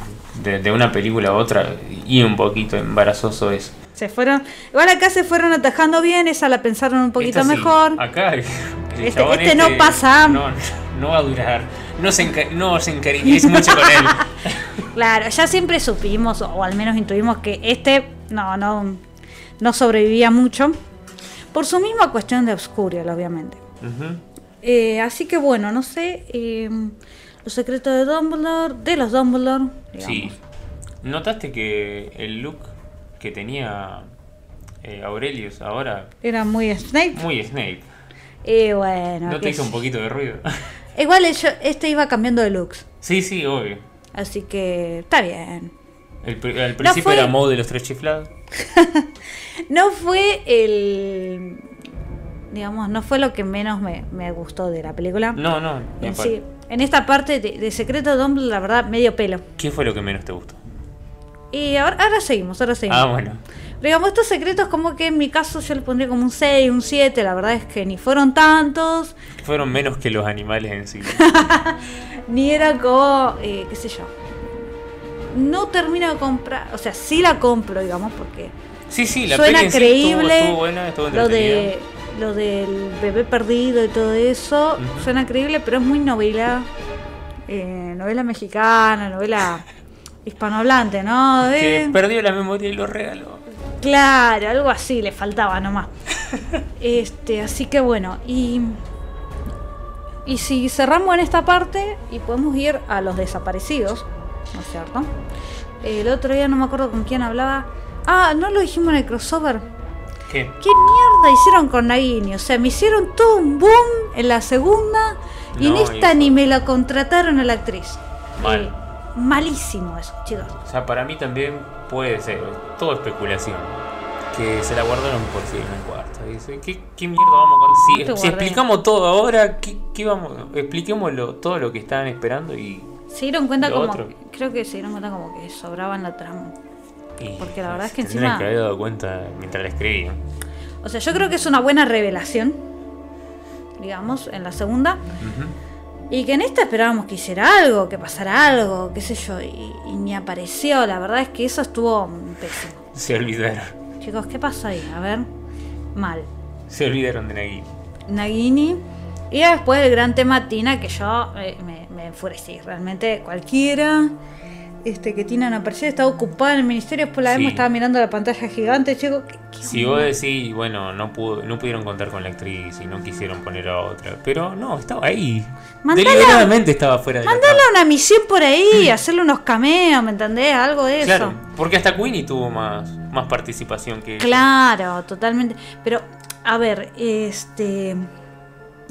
de, de una película a otra y un poquito embarazoso es. Se fueron. Igual acá se fueron atajando bien, esa la pensaron un poquito Esta sí, mejor. Acá <laughs> el Este- chabón este no pasa. No, no va a durar. No se, enca- no se encariñéis mucho con él. <laughs> Claro, ya siempre supimos, o al menos intuimos que este no, no, no sobrevivía mucho. Por su misma cuestión de Obscurial, obviamente. Eh, así que bueno, no sé. eh, los secretos de Dumbledore, de los Dumbledore. digamos. Sí. ¿Notaste que el look que tenía eh, Aurelius ahora, Era muy Snape. muy Snape, Y bueno. ¿no te hizo un poquito de ruido? <laughs> Igual yo- este iba cambiando de looks. sí, sí, obvio. Así que está bien. El, al principio fue- era Moe de los tres chiflados. <laughs> No fue el. Digamos, no fue lo que menos me, me gustó de la película. No, no. En, pa- sí, en esta parte de, de Secreto de Dumbledore, la verdad, medio pelo. ¿Qué fue lo que menos te gustó? Y ahora, ahora seguimos, ahora seguimos. Ah, bueno. Digamos, estos secretos, como que en mi caso yo le pondría como un 6, un 7. La verdad es que ni fueron tantos, Fueron menos que los animales en sí. <laughs> ni era como. eh, qué sé yo. No termino de comprar. O sea, sí la compro, digamos, porque. Sí, sí, la Suena sí creíble. estuvo, estuvo buena, estuvo lo de lo del bebé perdido y todo eso suena creíble pero es muy novela eh, novela mexicana novela hispanohablante no Que perdió la memoria y lo regaló. claro algo así le faltaba nomás <laughs> este así que bueno y y si cerramos en esta parte y podemos ir a los desaparecidos no es cierto el otro día no me acuerdo con quién hablaba ah no lo dijimos en el crossover ¿Qué? ¿Qué mierda hicieron con Nagini? O sea, me hicieron todo un boom en la segunda y en esta hijo. ni me la contrataron a la actriz. Mal. Eh, malísimo eso, chicos. O sea, para mí también puede ser, todo especulación. Que se la guardaron por si en un cuarto. Dice, ¿qué, qué mierda vamos No Si, si explicamos todo ahora, ¿qué, qué vamos? Expliquémoslo, todo lo que estaban esperando y. Se dieron cuenta como. otro. Creo que se dieron cuenta como que sobraban la trama. y Porque la verdad es que encima- que haber dado cuenta mientras la escribían. O sea, yo creo que es una buena revelación. Digamos, en la segunda. Ujú. Y que en esta esperábamos que hiciera algo, que pasara algo, qué sé yo. Y, y ni apareció. La verdad es que eso estuvo pésimo. Se olvidaron. Chicos, ¿qué pasó ahí? A ver. Mal. Se olvidaron de Nagini. Nagini. Y después el gran tema Tina, que yo eh, me, me enfurecí. Realmente cualquiera este, que Tina no apareció estaba ocupada en el ministerio. Después la Sí. vemos, estaba mirando la pantalla gigante. Chico, ¿qué- qué Si vos decís, bueno, no, pudo, no pudieron contar con la actriz y no quisieron poner a otra. Pero no, estaba ahí. Mandala- Deliberadamente estaba fuera de la Mandale trama. una misión por ahí, hacerle unos cameos, ¿me entendés? Algo de eso. Claro, porque hasta Queenie tuvo más, más participación que ella. Claro, totalmente. Pero, a ver, este.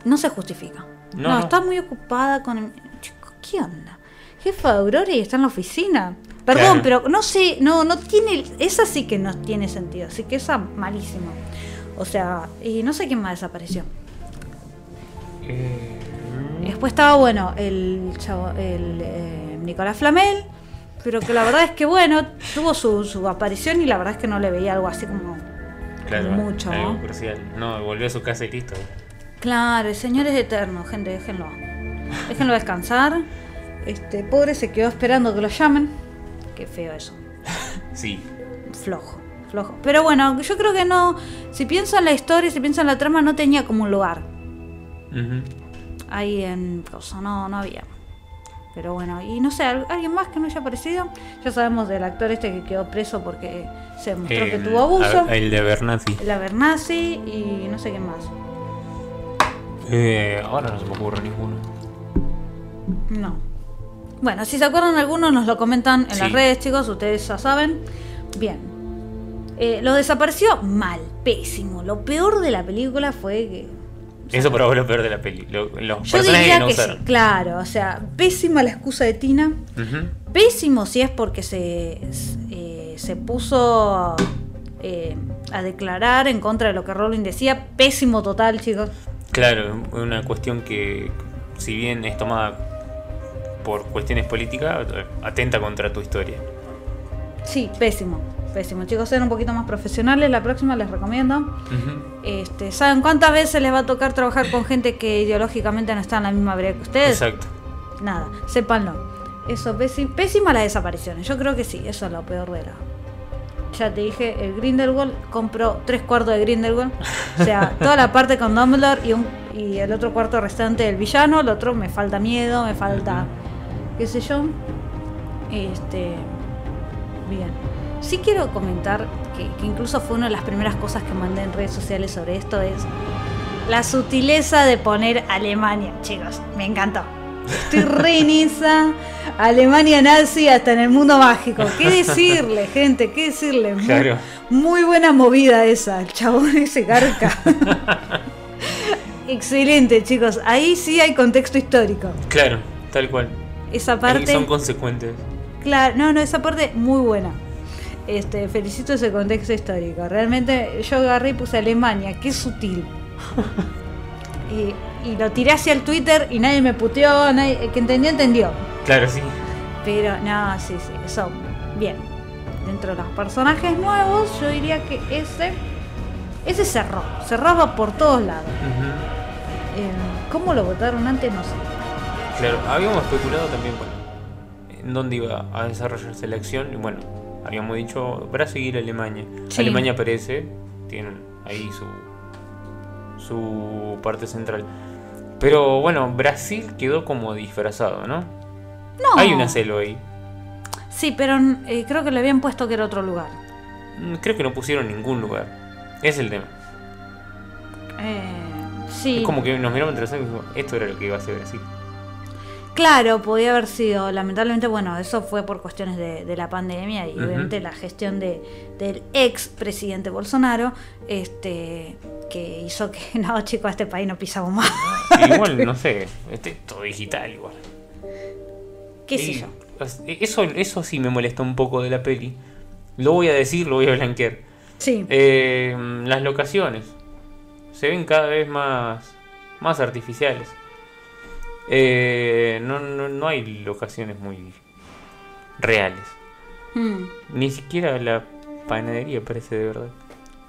No se justifica. No, No, no. está muy ocupada con. el- Chico, ¿qué onda? Jefa de Aurora y está en la oficina. Perdón, Claro. pero no sé, no, no tiene. Esa sí que no tiene sentido. Así que esa malísima. O sea, y no sé quién más desapareció. Eh, Después estaba bueno el, chavo- el eh, Nicolás Flamel, pero que la verdad es que bueno, tuvo su, su aparición y la verdad es que no le veía algo así como. Claro, Mucho, algo ¿no? crucial. No, volvió a su casa y listo. Claro, el señor es eterno, gente, déjenlo. Déjenlo descansar. Este, pobre se quedó esperando que lo llamen. Qué feo eso. <laughs> Sí. Flojo, flojo. Pero bueno, yo creo que no. Si pienso en la historia, si pienso en la trama, no tenía como un lugar. Ujú. Ahí en cosa, no, no había. Pero bueno, y no sé, ¿al- ¿alguien más que no haya aparecido? Ya sabemos del actor este que quedó preso porque se demostró que tuvo abuso. a- El de Bernazzi. La Bernasi y no sé qué más. Eh, ahora no se me ocurre ninguno. No. Bueno, si se acuerdan de alguno, nos lo comentan en Sí. las redes, chicos. Ustedes ya saben. Bien. Eh, lo desapareció mal, pésimo. Lo peor de la película fue que. Eso para vos lo peor de la peli. Lo- los Yo personajes diría que no que sí, claro. O sea, pésima la excusa de Tina. Pésimo si es porque se, eh, se puso eh, a declarar en contra de lo que Rowling decía. Pésimo total, chicos. Claro, una cuestión que, si bien es tomada por cuestiones políticas, atenta contra tu historia. Sí, pésimo. Pésimo. Chicos, sean un poquito más profesionales. La próxima les recomiendo. Este, ¿Saben cuántas veces les va a tocar trabajar con gente que ideológicamente no está en la misma vereda que ustedes? Exacto. Nada, sépanlo. Eso, pési- pésima las desapariciones. Yo creo que sí, eso es lo peor de la. Ya te dije, el Grindelwald compró tres cuartos de Grindelwald. O sea, <laughs> toda la parte con Dumbledore y, un, y el otro cuarto restante del villano. El otro me falta miedo, me falta. Qué sé yo. Este. Bien. Sí quiero comentar que, que incluso fue una de las primeras cosas que mandé en redes sociales sobre esto es la sutileza de poner Alemania, chicos. Me encantó. Estoy re en esa. Alemania nazi hasta en el mundo mágico. ¿Qué decirle, gente? ¿Qué decirle? Muy, Claro. muy buena movida esa. El chabón ese garca. <laughs> Excelente, chicos. Ahí sí hay contexto histórico. Claro, tal cual. Esa parte. son consecuentes. Claro, no, no, esa parte muy buena. Este, felicito ese contexto histórico. Realmente yo agarré y puse Alemania, qué sutil. <laughs> y, y lo tiré hacia el Twitter y nadie me puteó, nadie, el que entendió, entendió. Claro, sí. Pero no, sí, sí, eso, bien. Dentro de los personajes nuevos, yo diría que ese, ese cerró, cerraba por todos lados. Eh, ¿Cómo lo votaron antes? No sé. Claro, habíamos especulado también, bueno, en dónde iba a desarrollarse la acción. Y bueno, habíamos dicho Brasil y Alemania. Sí. Alemania aparece, tienen ahí su, su parte central. Pero bueno, Brasil quedó como disfrazado, ¿no? No. Hay una celo ahí. Sí, pero eh, creo que le habían puesto que era otro lugar. Mm, Creo que no pusieron ningún lugar. Es el tema. Eh, sí. Es como que nos miramos entre nosotros y dijimos, esto era lo que iba a ser Brasil. Claro, podía haber sido. Lamentablemente, bueno, eso fue por cuestiones de, de la pandemia y obviamente la gestión de, del ex presidente Bolsonaro, este, que hizo que, <laughs> no, chicos, a este país no pisamos más. Igual, <laughs> no sé, este, todo digital igual. ¿Qué sé yo? Eso, eso sí me molesta un poco de la peli. Lo voy a decir, lo voy a blanquear. Sí. Eh, las locaciones se ven cada vez más, más artificiales. Eh, no, no, no hay locaciones muy reales. Mm. Ni siquiera la panadería parece de verdad.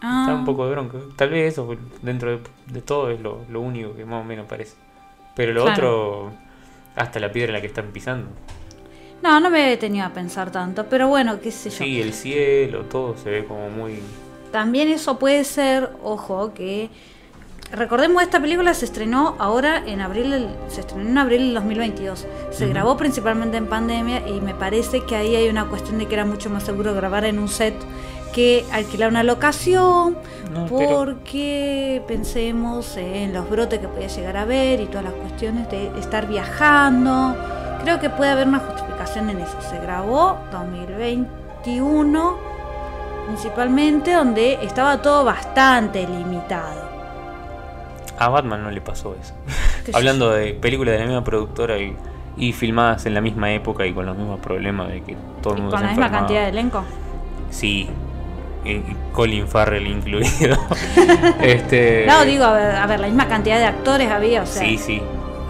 Ah. Está un poco de bronca. Tal vez eso dentro de, de todo es lo, lo único que más o menos parece. Pero lo Claro. otro, hasta la piedra en la que están pisando. No, no me he detenido a pensar tanto, pero bueno, qué sé yo. Sí, el cielo, todo se ve como muy... También eso puede ser, ojo, que recordemos esta película se estrenó ahora en abril, del- se estrenó en abril del 2022. Se grabó principalmente en pandemia y me parece que ahí hay una cuestión de que era mucho más seguro grabar en un set que alquilar una locación, No, pero- porque pensemos en los brotes que podía llegar a haber y todas las cuestiones de estar viajando. Creo que puede haber una justificación en eso. Se grabó 2021 principalmente donde estaba todo bastante limitado. A Batman no le pasó eso. <laughs> Hablando de películas de la misma productora y, y filmadas en la misma época y con los mismos problemas de que todo el Y mundo con se la misma cantidad de elenco. Sí, y- y Colin Farrell incluido. <laughs> este, No, digo, a ver, a ver, la misma cantidad de actores había, o sea. Sí, sí.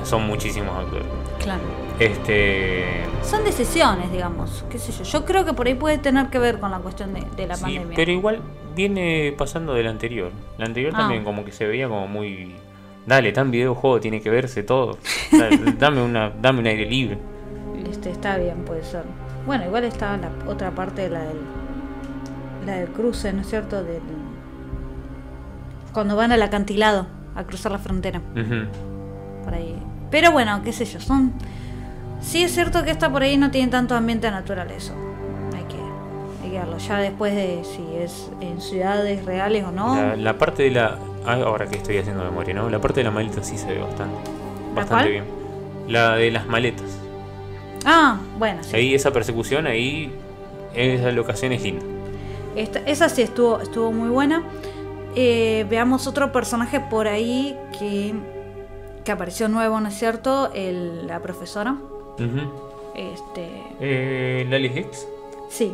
son muchísimos actores. Claro. Este. Son decisiones, digamos, qué sé yo. Yo creo que por ahí puede tener que ver con la cuestión de, de la Sí, pandemia. pero igual viene pasando del anterior. La anterior Ah. también como que se veía como muy... Dale, tan videojuego, tiene que verse todo. <laughs> Dame, una, dame un aire libre. Este, está bien, puede ser. Bueno, igual está la otra parte, la del, la del cruce, ¿no es cierto? Del, cuando van al acantilado a cruzar la frontera. Por ahí. Pero bueno, qué sé yo, son... Sí es cierto que esta por ahí no tiene tanto ambiente natural eso. Hay que, hay que verlo. Ya después de si es en ciudades reales o no. La, la parte de la... ah, Ahora que estoy haciendo memoria, ¿no? La parte de la maleta sí se ve bastante. ¿La Bastante cuál? bien. La de las maletas. Ah, bueno, sí. Ahí esa persecución, ahí esa locación es linda. Esta- esa sí estuvo, estuvo muy buena. Eh, veamos otro personaje por ahí que, que apareció nuevo, ¿no es cierto? El- la profesora. Este, Eh, Lali Hicks. sí.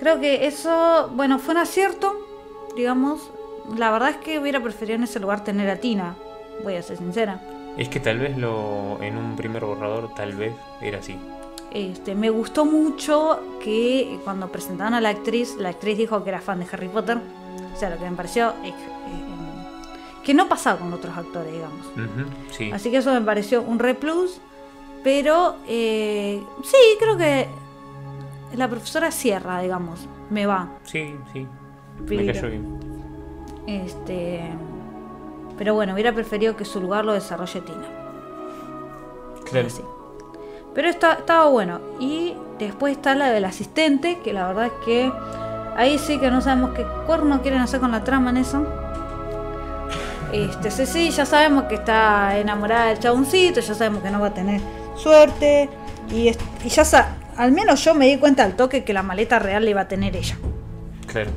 Creo que eso, bueno, fue un acierto, digamos. La verdad es que hubiera preferido en ese lugar tener a Tina, voy a ser sincera. Es que tal vez lo en un primer borrador tal vez era así. Este, me gustó mucho que cuando presentaron a la actriz, la actriz dijo que era fan de Harry Potter. O sea, lo que me pareció eh, eh, que no pasaba con otros actores, digamos. Sí. Así que eso me pareció un re plus. Pero eh, sí, creo que la profesora cierra, digamos. Me va. Sí, sí. Me cayó bien. Este. Pero bueno, hubiera preferido que su lugar lo desarrolle Tina. Claro. Así. Pero está, estaba bueno. Y después está la del asistente, que la verdad es que ahí sí que no sabemos qué cuerno quieren hacer con la trama en eso. Este, sí, sí, ya sabemos que está enamorada del chaboncito, ya sabemos que no va a tener suerte. Y, ya sa- al menos yo me di cuenta al toque que la maleta real la iba a tener ella. Claro.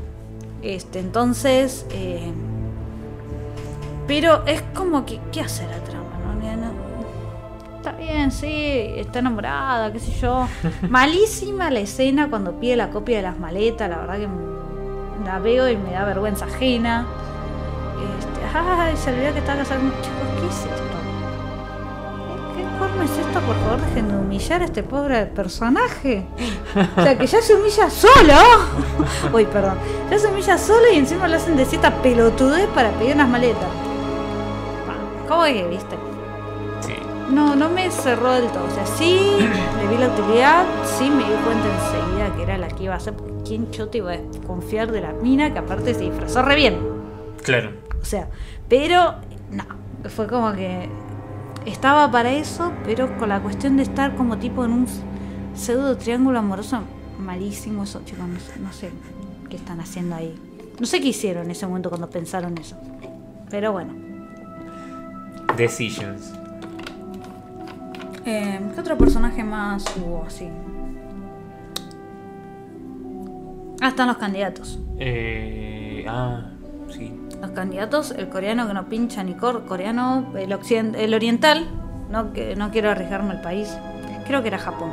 Este, entonces. eh, pero es como que. ¿Qué hace la trama? no? Está bien, sí, está enamorada, qué sé yo. <laughs> Malísima la escena cuando pide la copia de las maletas, la verdad que la veo y me da vergüenza ajena. Este, ay, se olvidó que estaba casada con un chico. ¿Qué es esto? ¿Qué forma es esto? Por favor, dejen de humillar a este pobre personaje. O sea, que ya se humilla solo. <laughs> Uy, perdón. Ya se humilla solo y encima le hacen decir esta pelotudez para pedir unas maletas. ¿Cómo que viste? Sí. No, no me cerró del todo. O sea, sí <clears throat> le vi la utilidad, sí me di cuenta enseguida que era la que iba a hacer. Porque ¿quién yo te iba a confiar de la mina que aparte se disfrazó re bien? Claro. O sea, pero no, fue como que estaba para eso, pero con la cuestión de estar como tipo en un pseudo triángulo amoroso, malísimo eso, chicos, no, sé- no sé qué están haciendo ahí. No sé qué hicieron en ese momento cuando pensaron eso. Pero bueno. Decisions. Eh, ¿Qué otro personaje más hubo así? Ah, están los candidatos. Eh, ah, sí. Los candidatos, el coreano que no pincha ni cor, coreano, el, el oriental, no, que, no quiero arriesgarme el país, creo que era Japón.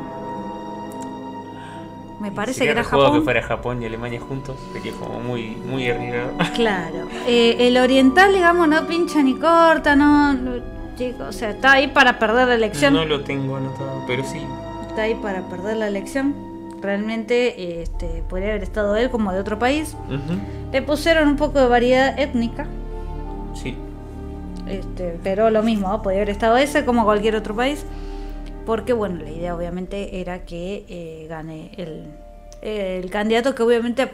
Me parece que era Japón. que fuera Japón y Alemania juntos. Sería como muy, muy arriesgado. <laughs> Claro. Eh, el oriental, digamos, no pincha ni corta, no, no- chico, o sea, está ahí para perder la elección. No lo tengo anotado, pero sí. Está ahí para perder la elección. Realmente este, podría haber estado él como de otro país. Le pusieron un poco de variedad étnica, Sí. este, pero lo mismo, ¿no? podría haber estado ese como cualquier otro país. Porque, bueno, la idea obviamente era que eh, gane el, el candidato que obviamente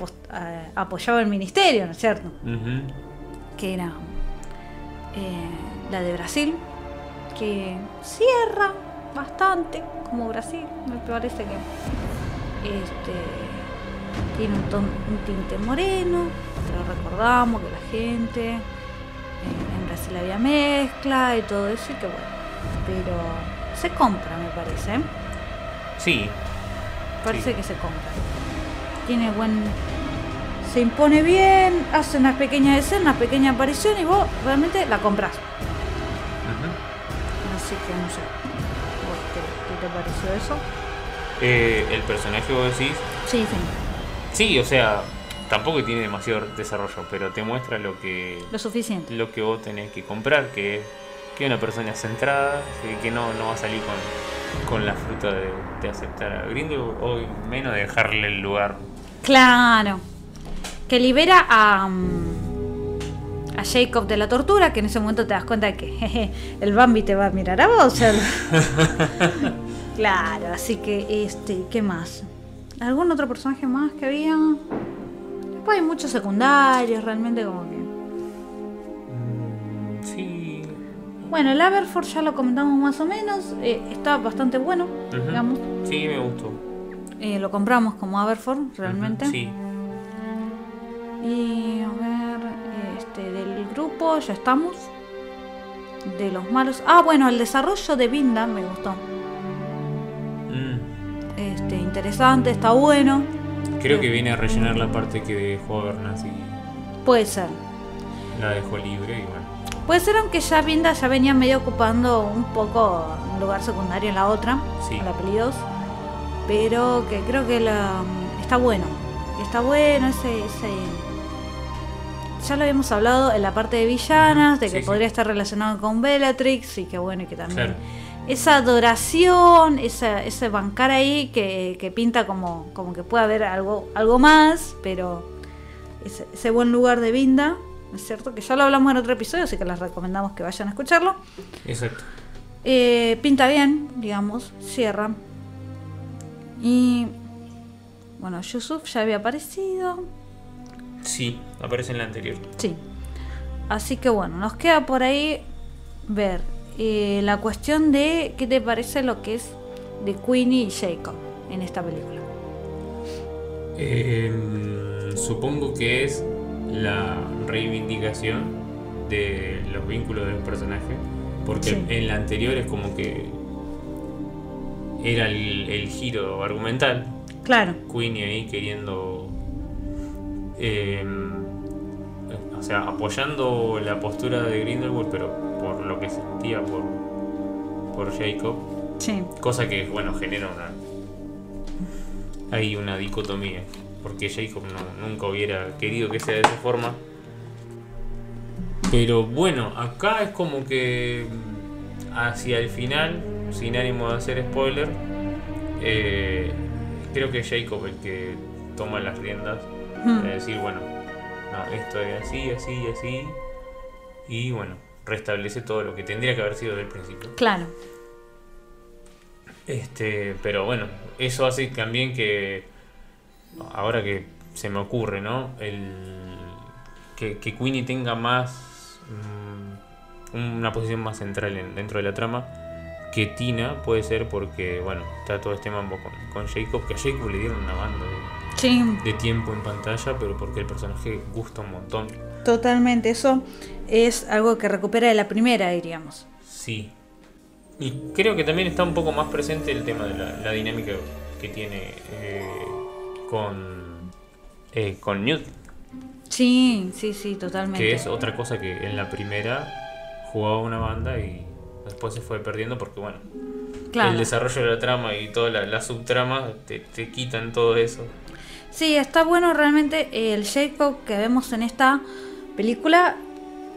apoyaba el ministerio, ¿no es cierto? Que era eh, la de Brasil, que cierra bastante como Brasil, me parece que este, tiene un, ton- un tinte moreno, pero recordamos que la gente eh, en Brasil había mezcla y todo eso, y que bueno, pero se compra, me parece. ¿eh? Sí. Parece Sí. que se compra. Tiene buen. Se impone bien, hace unas pequeñas escenas, unas pequeñas apariciones y vos realmente la compras. Así que no sé. ¿Vos ¿Qué, qué te pareció eso? Eh, el personaje que vos decís. Sí, sí. Sí, o sea, tampoco tiene demasiado desarrollo, pero te muestra lo que Lo suficiente. lo que vos tenés que comprar, que es que una persona centrada, que, que no, no va a salir con, con la fruta de, de aceptar a Grindelwald o menos de dejarle el lugar. Claro. Que libera a. mm, a Jacob de la tortura, que en ese momento te das cuenta de que <laughs> jeje, el Bambi te va a mirar a vos. <laughs> claro, así que este, ¿qué más? ¿Algún otro personaje más que había? Después hay muchos secundarios, realmente como que. Sí. Bueno, el Aberford ya lo comentamos más o menos. eh, está bastante bueno, digamos. Sí, me gustó. Eh, lo compramos como Aberford, realmente. Sí. Y a ver, este, del grupo ya estamos. De los malos. Ah, bueno, el desarrollo de Vinda me gustó. Este, interesante, está bueno. Creo que viene a rellenar la parte que dejó Bernas y Puede ser. la dejó libre y bueno. Puede ser aunque ya Vinda ya venía medio ocupando un poco un lugar secundario en la otra, Sí. en la peli 2. Pero que creo que la, está bueno. Está bueno ese, ese. Ya lo habíamos hablado en la parte de villanas, de que Sí, sí. podría estar relacionado con Bellatrix y que bueno, y que también. Claro. Esa adoración, esa, ese bancar ahí que, que pinta como, como que puede haber algo, algo más, pero ese, ese buen lugar de Vinda, ¿no es cierto? Que ya lo hablamos en otro episodio, así que les recomendamos que vayan a escucharlo. Exacto. Eh, pinta bien, digamos, cierra. Y bueno, Yusuf ya había aparecido. Sí, aparece en la anterior. Sí. Así que bueno, nos queda por ahí ver eh, la cuestión de qué te parece lo que es de Queenie y Jacob en esta película. Eh, supongo que es la reivindicación de los vínculos de los personajes. Porque Sí. en la anterior es como que era el, el giro argumental. Claro. Queenie ahí queriendo. eh, o sea, apoyando la postura de Grindelwald, pero lo que sentía por, por Jacob. Sí. Cosa que, bueno, genera una. Hay una dicotomía. Porque Jacob no, nunca hubiera querido que sea de esa forma. Pero bueno, acá es como que. mm, Hacia el final, sin ánimo de hacer spoiler, eh, creo que es Jacob el que toma las riendas. Hmm. De decir, bueno, no, esto es así, así, así. Y bueno, restablece todo lo que tendría que haber sido del principio. Claro. Este, pero bueno, eso hace también que ahora que se me ocurre, ¿no? El que, que Queenie tenga más mm, una posición más central en- dentro de la trama que Tina puede ser porque, bueno, está todo este mambo con, con Jacob, que a Jacob le dieron una banda de, Sí, de tiempo en pantalla, pero porque el personaje gusta un montón. totalmente. Eso es algo que recupera de la primera, diríamos. Sí. Y creo que también está un poco más presente el tema de la, la dinámica que tiene eh, con, eh, con Newt, Sí, sí, sí, totalmente. que es otra cosa que en la primera jugaba una banda y después se fue perdiendo porque, bueno, Claro. el desarrollo de la trama y toda la, la subtrama te, te quitan todo eso. Sí, está bueno realmente el Jacob que vemos en esta película.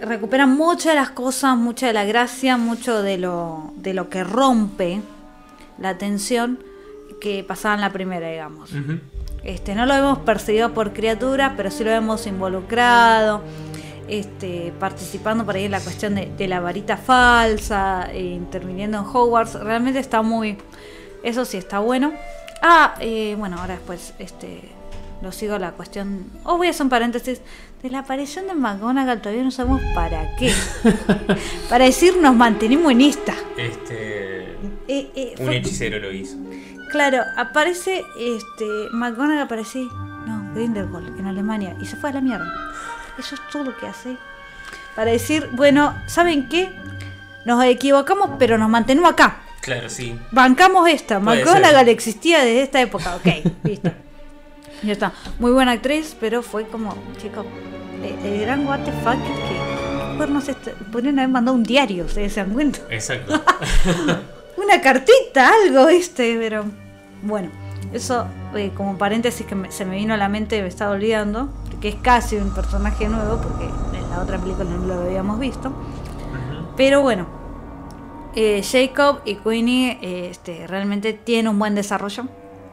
Recupera muchas de las cosas, mucha de la gracia, mucho de lo, de lo que rompe la tensión que pasaba en la primera, digamos. Este, no lo hemos perseguido por criaturas, pero sí lo hemos involucrado, este, participando por ahí en la cuestión de, de la varita falsa, e interviniendo en Hogwarts. Realmente está muy. Eso sí está bueno. Ah, eh, bueno, ahora después este, lo sigo la cuestión. Os voy a hacer un paréntesis. De la aparición de McGonagall todavía no sabemos para qué. <laughs> para decir nos mantenemos en esta. Este, Eh, eh, un hechicero lo hizo. Claro, aparece este McGonagall aparece, no, Grindelwald en Alemania y se fue a la mierda. Eso es todo lo que hace. Para decir, bueno, ¿saben qué? Nos equivocamos, pero nos mantenemos acá. Claro, sí. Bancamos esta. Puede McGonagall ser. existía desde esta época. Ok, <laughs> listo. Ya está. Muy buena actriz, pero fue como, chico, el, el gran what the fuck es que podrían haber mandado un diario, ¿ustedes se dan cuenta? Exacto. <laughs> Una cartita, algo, este, pero bueno, eso eh, como paréntesis que me- se me vino a la mente, me estaba olvidando, que es casi un personaje nuevo, porque en la otra película no lo habíamos visto. Pero bueno, eh, Jacob y Queenie eh, este, realmente tienen un buen desarrollo.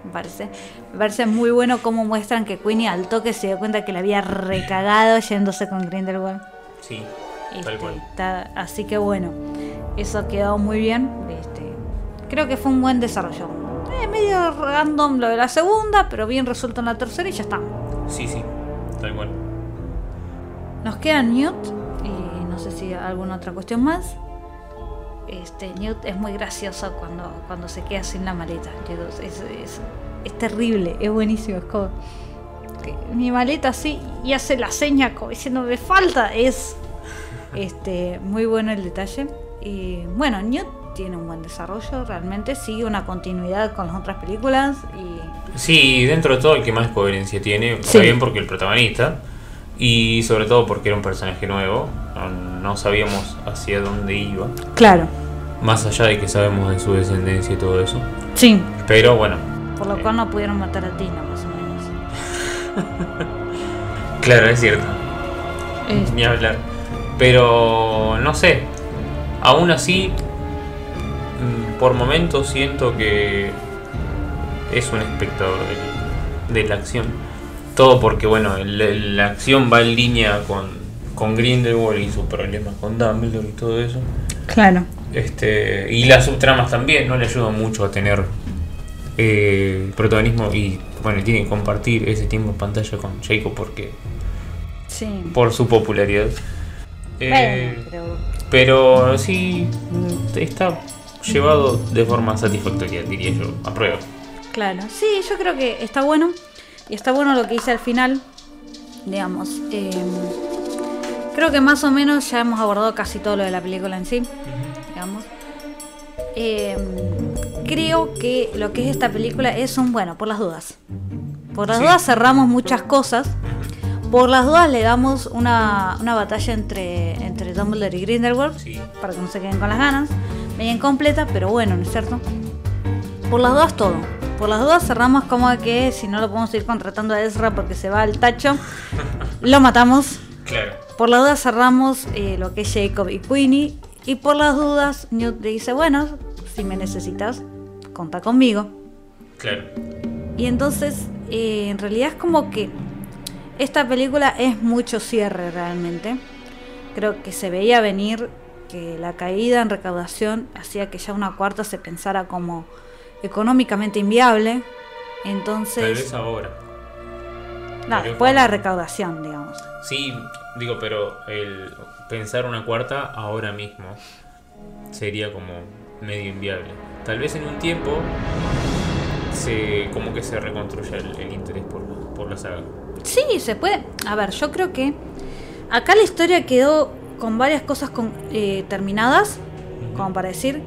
Me parece. Me parece muy bueno cómo muestran que Queenie al toque se dio cuenta que le había recagado yéndose con Grindelwald. Sí, Este, tal cual. está- así que bueno, eso quedó muy bien. Este, creo que fue un buen desarrollo. Eh, medio random lo de la segunda, pero bien resuelto en la tercera y ya está. Sí, sí, tal cual. Nos queda Newt y no sé si alguna otra cuestión más. Este, Newt es muy gracioso cuando, cuando se queda sin la maleta. Es, es- es- es terrible, es buenísimo. Es como que mi maleta así y hace la seña como diciendo me falta. Es este, muy bueno el detalle. Y bueno, Newt tiene un buen desarrollo, realmente sigue una continuidad con las otras películas y Sí, dentro de todo el que más coherencia tiene, Sí. está bien porque el protagonista, y sobre todo porque era un personaje nuevo, no, no sabíamos hacia dónde iba, claro, más allá de que sabemos de su descendencia y todo eso. sí, Pero bueno, por lo cual no pudieron matar a Tina más o menos. <laughs> claro, es cierto, Este, ni hablar. Pero no sé, aún así, mm, por momentos siento que es un espectador de, de la acción. Todo porque, bueno, la acción va en línea con, con Grindelwald y sus problemas con Dumbledore y todo eso. Claro. Este, y las subtramas también no le ayudan mucho a tener eh, protagonismo y, bueno, tiene que compartir ese tiempo en pantalla con Jacob porque Sí. por su popularidad. Eh, Bueno, pero pero sí, está llevado de forma satisfactoria, diría yo. Apruebo. Claro, sí, yo creo que está bueno. Y está bueno lo que hice al final. Digamos. eh, creo que más o menos ya hemos abordado casi todo lo de la película en sí. Digamos. Eh, creo que lo que es esta película es un bueno, por las dudas. Por las Sí. dudas cerramos muchas cosas. Por las dudas le damos una, una batalla entre, entre Dumbledore y Grindelwald. Para que no se queden con las ganas. Media incompleta, pero bueno, ¿no es cierto? Por las dudas todo. Por las dudas cerramos como que si no lo podemos ir contratando a Ezra porque se va al tacho, <laughs> lo matamos. Claro. Por las dudas cerramos eh, lo que es Jacob y Queenie. Y por las dudas Newt le dice, bueno, si me necesitas, conta conmigo. Claro. Y entonces, eh, en realidad es como que esta película es mucho cierre realmente. Creo que se veía venir que la caída en recaudación hacía que ya una cuarta se pensara como económicamente inviable. Tal Entonces, vez ahora. no, tal vez después de la recaudación, digamos. Sí, digo, pero el pensar una cuarta ahora mismo sería como medio inviable. Tal vez en un tiempo se como que se reconstruya el, el interés por, por la saga. Sí, se puede. A ver, yo creo que acá la historia quedó con varias cosas con- eh, terminadas, como para decir,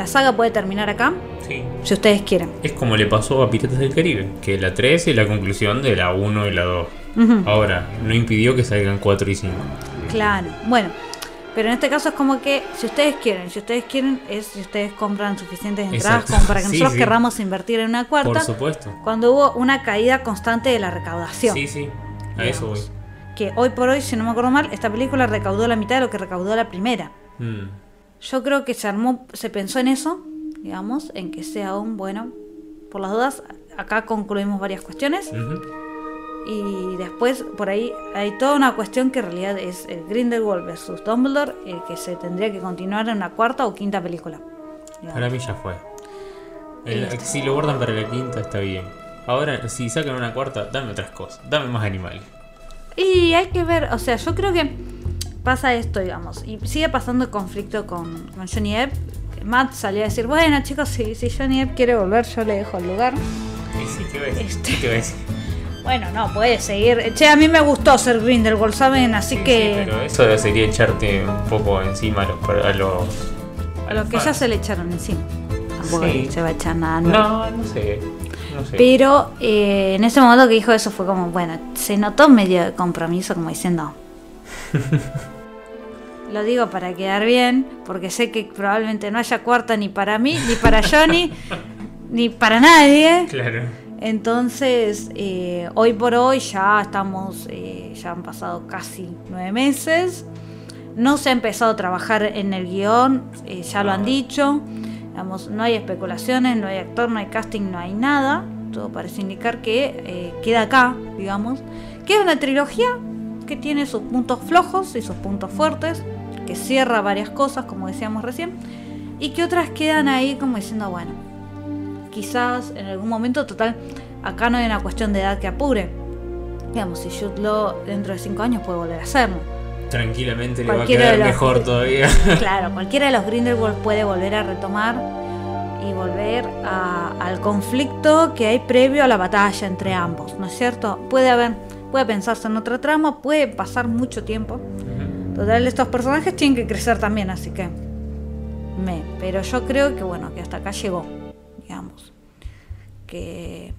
la saga puede terminar acá, Sí. si ustedes quieren. Es como le pasó a Piratas del Caribe, que la 3 es la conclusión de la 1 y la 2. Ujú. Ahora, no impidió que salgan 4 y 5. Claro, bueno, pero en este caso es como que si ustedes quieren, si ustedes quieren es si ustedes compran suficientes entradas Exacto. como para que Sí, nosotros sí. querramos invertir en una cuarta. Por supuesto. Cuando hubo una caída constante de la recaudación. Sí, sí, a eso voy. Que hoy por hoy, si no me acuerdo mal, esta película recaudó la mitad de lo que recaudó la primera. Mm. Yo creo que se armó, se pensó en eso, digamos, en que sea un bueno. Por las dudas, acá concluimos varias cuestiones. Y después, por ahí, hay toda una cuestión que en realidad es el Grindelwald versus Dumbledore, el que se tendría que continuar en una cuarta o quinta película. Para mí ya fue. El- Este. si lo guardan para la quinta, está bien. Ahora, si sacan una cuarta, dame otras cosas. Dame más animales. Y hay que ver, o sea, yo creo que pasa esto, digamos, y sigue pasando el conflicto con, con Johnny Depp. Matt salió a decir, bueno chicos, si, si Johnny Depp quiere volver, yo le dejo el lugar. Sí, ¿qué? Este. ¿Qué voy a decir? <laughs> Bueno, no, puede seguir. Che, a mí me gustó ser Grindelwald, ¿saben? Así que Pero eso sería echarte un poco encima a los. A los, a lo que ya se le echaron encima. Tampoco Sí. se va a echar nada nuevo. No, no sé. No sé. Pero eh, en ese momento que dijo eso fue como, bueno, se notó medio de compromiso, como diciendo. <laughs> Lo digo para quedar bien, porque sé que probablemente no haya cuarta ni para mí, ni para Johnny, <laughs> ni para nadie. Claro. Entonces, eh, hoy por hoy ya estamos, eh, ya han pasado casi nueve meses. No se ha empezado a trabajar en el guion, eh, ya lo han dicho. Digamos, no hay especulaciones, no hay actor, no hay casting, no hay nada. Todo parece indicar que queda acá, digamos. Que es una trilogía que tiene sus puntos flojos y sus puntos fuertes, que cierra varias cosas, como decíamos recién, y que otras quedan ahí como diciendo, bueno, quizás en algún momento, total, acá no hay una cuestión de edad que apure. Digamos, si Jude Law dentro de 5 años puede volver a hacerlo. Tranquilamente le va a quedar los- mejor todavía. <laughs> Claro, cualquiera de los Grindelwald puede volver a retomar y volver a- al conflicto que hay previo a la batalla entre ambos, ¿no es cierto? Puede haber, puede pensarse en otra trama, puede pasar mucho tiempo. Total, estos personajes tienen que crecer también, así que me, pero yo creo que bueno, que hasta acá llegó, digamos. Que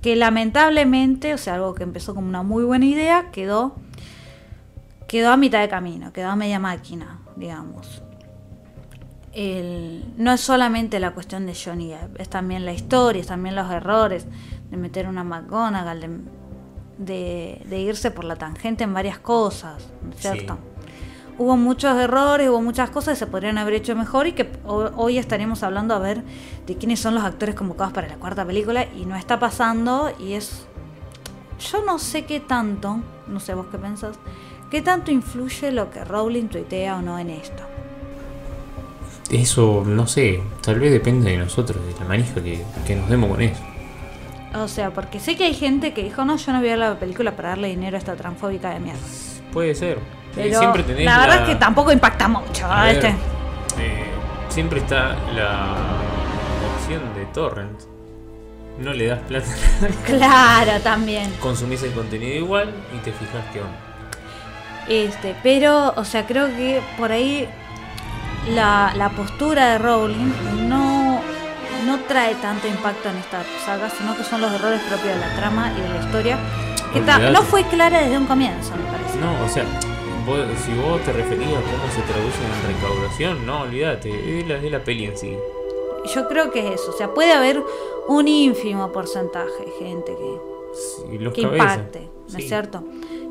que lamentablemente, o sea, algo que empezó como una muy buena idea, quedó quedó a mitad de camino, quedó a media máquina, digamos. El- no es solamente la cuestión de Johnny es también la historia, es también los errores de meter una McGonagall, de, de, de irse por la tangente en varias cosas, ¿no es ¿cierto? Hubo muchos errores, hubo muchas cosas que se podrían haber hecho mejor y que ho- hoy estaremos hablando a ver de quiénes son los actores convocados para la cuarta película y no está pasando y es... Yo no sé qué tanto, no sé vos qué pensás, qué tanto influye lo que Rowling tuitea o no en esto. Eso, no sé, tal vez depende de nosotros, de la manija que, que nos demos con eso. O sea, porque sé que hay gente que dijo, no, yo no voy a ver la película para darle dinero a esta transfóbica de mierda. Puede ser. Eh, Pero siempre tenés la verdad es que tampoco impacta mucho. Ver, este. eh, siempre está la opción de torrent. No le das plata. Claro, también. Consumís el contenido igual y te fijas qué onda. Este, pero, o sea, creo que por ahí la, la postura de Rowling no, no trae tanto impacto en esta saga, sino que son los errores propios de la trama y de la historia, que no fue clara desde un comienzo, me parece. No, o sea, vos- si vos te referías a cómo se traduce en recaudación, no, olvídate, es la, es la peli en sí. Yo creo que es eso, o sea, puede haber un ínfimo porcentaje de gente que, los que cabezas. impacte, ¿no es cierto?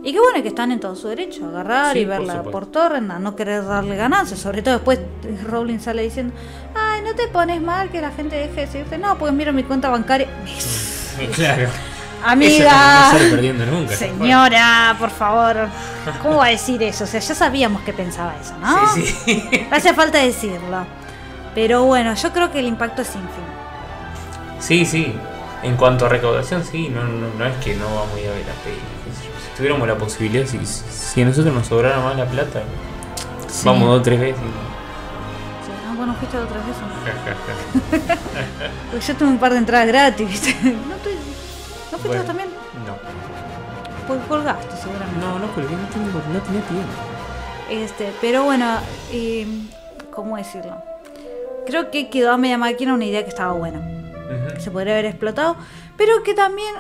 Y que bueno, que están en todo su derecho, agarrar Sí, y por verla por torrent, a no querer darle ganancias, sobre todo después Rowling sale diciendo, ay, no te pones mal que la gente deje de decirte, no, pues miro mi cuenta bancaria. <laughs> Claro. <laughs> Amiga. No sale perdiendo nunca. Señora, por favor, ¿cómo va a decir eso? O sea, ya sabíamos que pensaba eso, ¿no? Sí, sí. No <laughs> hace falta decirlo. Pero bueno, yo creo que el impacto es ínfimo. Sí, sí. En cuanto a recaudación, sí, no, no, no es que no vamos a ir a ver la peli. Tuviéramos la posibilidad, si, si a nosotros nos sobrara más la plata, Sí. vamos dos o tres veces. Sí, ah, bueno, fuiste otras veces. <laughs> Porque yo tuve un par de entradas gratis, ¿viste? <laughs> ¿No, te- ¿no fuiste Bueno, vos también? No. Porque colgaste, seguramente. No, no colgué, no, tengo- no tenía tiempo. Este, pero bueno, y, ¿cómo decirlo? Creo que quedó a media máquina una idea que estaba buena. Que se podría haber explotado, pero que también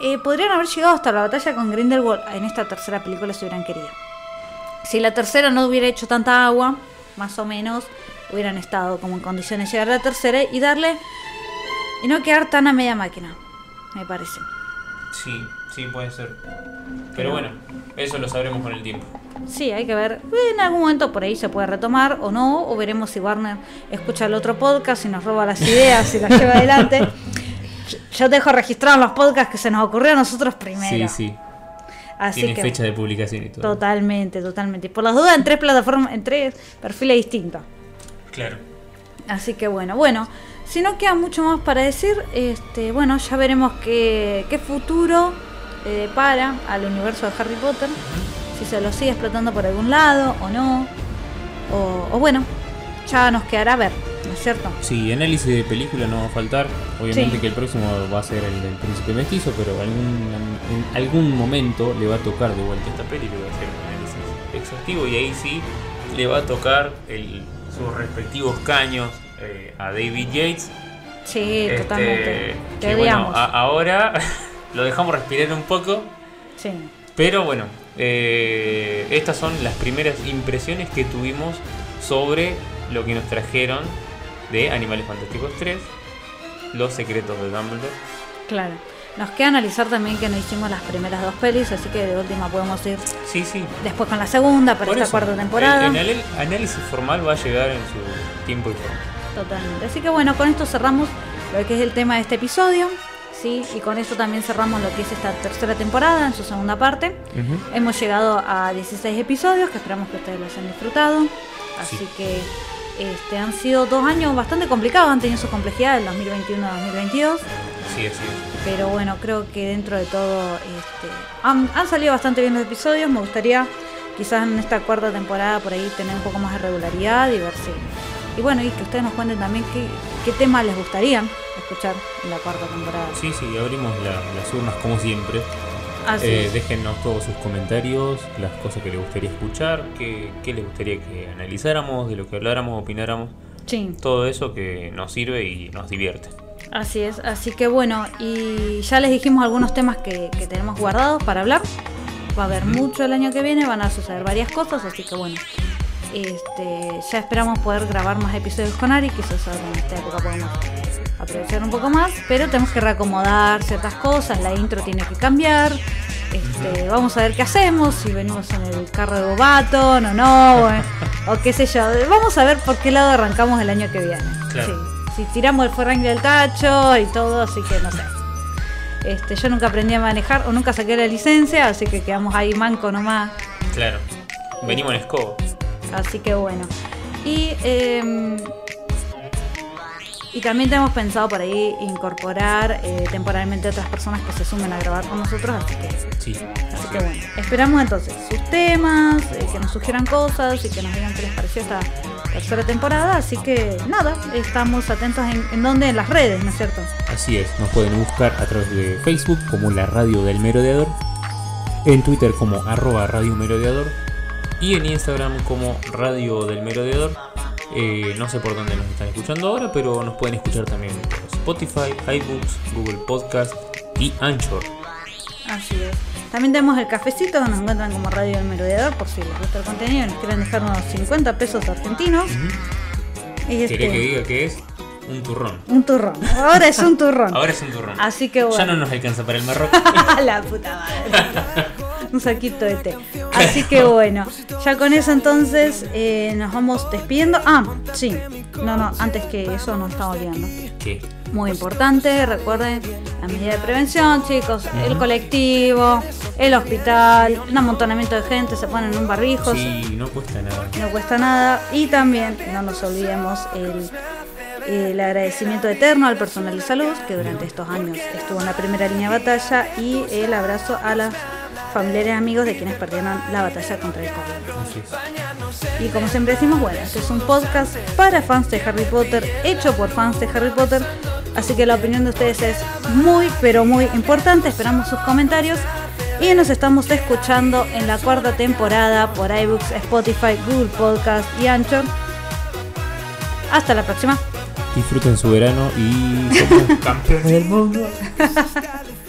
eh, podrían haber llegado hasta la batalla con Grindelwald en esta tercera película si hubieran querido. Si la tercera no hubiera hecho tanta agua, más o menos, hubieran estado como en condiciones de llegar a la tercera y darle. y no quedar tan a media máquina, me parece. Sí, sí, puede ser. Pero bueno, eso lo sabremos con el tiempo. Sí, hay que ver. En algún momento por ahí se puede retomar o no, o veremos si Warner escucha el otro podcast y nos roba las ideas y las lleva adelante. <laughs> Yo- dejo registrados los podcasts que se nos ocurrió a nosotros primero. Sí, sí. Así Tiene que fecha de publicación y todo. totalmente, totalmente. Y por las dudas en tres plataformas, en tres perfiles distintos. Claro. Así que bueno, bueno, si no queda mucho más para decir, este, bueno, ya veremos qué, qué futuro le depara al universo de Harry Potter, si se lo sigue explotando por algún lado o no, o, o bueno, ya nos quedará ver, ¿no es cierto? Sí, análisis de película no va a faltar. Obviamente Sí. que el próximo va a ser el del Príncipe Mestizo, pero algún, en algún momento le va a tocar de vuelta esta peli, le va a hacer un análisis exhaustivo y ahí sí le va a tocar el- sus respectivos caños eh, a David Yates. Sí, Este, totalmente. Te que bueno, a- ahora <laughs> lo dejamos respirar un poco, Sí. pero bueno, eh, estas son las primeras impresiones que tuvimos sobre lo que nos trajeron de Animales Fantásticos 3, Los Secretos de Dumbledore. Claro. Nos queda analizar también que no hicimos las primeras dos pelis, así que de última podemos ir Sí, sí. después con la segunda para Por esta eso, cuarta temporada. El, el análisis formal va a llegar en su tiempo y forma. Totalmente. Así que bueno, con esto cerramos lo que es el tema de este episodio. Sí, y con esto también cerramos lo que es esta tercera temporada en su segunda parte. Hemos llegado a 16 episodios que esperamos que ustedes los hayan disfrutado. Así Sí. que este, han sido dos años bastante complicados, han tenido su complejidad el 2021-2022. Sí, así es. Pero bueno, creo que dentro de todo este, han, han salido bastante bien los episodios. Me gustaría quizás en esta cuarta temporada por ahí tener un poco más de regularidad y ver si... Y bueno, y que ustedes nos cuenten también qué, qué temas les gustaría escuchar en la cuarta temporada. Sí, sí, abrimos la- las urnas como siempre. Así Eh, déjennos todos sus comentarios, las cosas que les gustaría escuchar, qué, qué les gustaría que analizáramos, de lo que habláramos, opináramos. Sí. Todo eso que nos sirve y nos divierte. Así es, así que bueno, y ya les dijimos algunos temas que, que tenemos guardados para hablar. Va a haber mucho el año que viene, van a suceder varias cosas, así que bueno. Este, ya esperamos poder grabar más episodios con Ari, quizás ahora en esta época podemos aprovechar un poco más, pero tenemos que reacomodar ciertas cosas, la intro tiene que cambiar. Este, vamos a ver qué hacemos, si venimos en el carro de Bobaton o no, o, o qué sé yo. Vamos a ver por qué lado arrancamos el año que viene. Claro. Sí, si tiramos el forrank del tacho y todo, así que no sé. Este, yo nunca aprendí a manejar o nunca saqué la licencia, así que quedamos ahí manco nomás. Claro. Venimos en escobo. Así que bueno. Y, eh, y también tenemos pensado por ahí incorporar eh, temporalmente otras personas que se sumen a grabar con nosotros, así que, Sí. así que bueno. Esperamos entonces sus temas, eh, que nos sugieran cosas y que nos digan qué les pareció esta tercera temporada. Así que nada, estamos atentos en, en dónde, en las redes, ¿no es cierto? Así es, nos pueden buscar a través de Facebook como la radio del merodeador, en Twitter como arroba radio merodeador y en Instagram como radio del merodeador. Eh, no sé por dónde nos están escuchando ahora, pero nos pueden escuchar también por Spotify, iBooks, Google Podcast y Anchor. Así es. También tenemos el cafecito, nos encuentran como Radio del Merodeador, por si les gusta el contenido nos quieren dejar unos 50 pesos argentinos. Y este, ¿Querés que diga que es? Un turrón. Un turrón. Ahora es un turrón. <laughs> Ahora es un turrón. Así que bueno. Ya no nos alcanza para el Marroquí. <laughs> La puta madre. <laughs> un saquito de té. Así que bueno, ya con eso entonces eh, nos vamos despidiendo. Ah, sí. No, no, antes que eso nos estamos olvidando. ¿Qué? Muy importante, recuerden la medida de prevención, chicos, el colectivo, el hospital, un amontonamiento de gente, se ponen en un barbijo, Sí, no cuesta nada. no cuesta nada. Y también no nos olvidemos el, el agradecimiento eterno al personal de salud que durante estos años estuvo en la primera línea de batalla y el abrazo a las familiares y amigos de quienes perdieron la batalla contra el COVID. Y como siempre decimos, bueno, este es un podcast para fans de Harry Potter, hecho por fans de Harry Potter. Así que la opinión de ustedes es muy, pero muy importante. Esperamos sus comentarios. Y nos estamos escuchando en la cuarta temporada por iBooks, Spotify, Google Podcast y Anchor. Hasta la próxima. Disfruten su verano y somos <laughs> campeones del mundo. <laughs>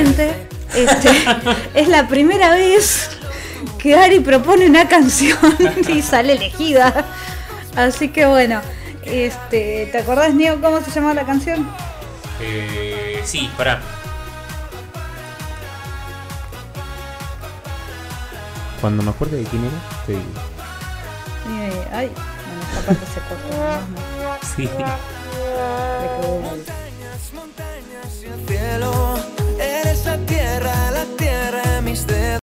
Este, <laughs> es la primera vez que Ari propone una canción <laughs> y sale elegida. Así que bueno, este, ¿te acordás, Neo, cómo se llamaba la canción? Eh, sí, pará. Cuando me acuerde de quién era, te digo. Eh, ay, bueno, esta parte se cortó. ¿no? Sí. Le quedó el- cielo, eres la tierra, la tierra, mis dedos.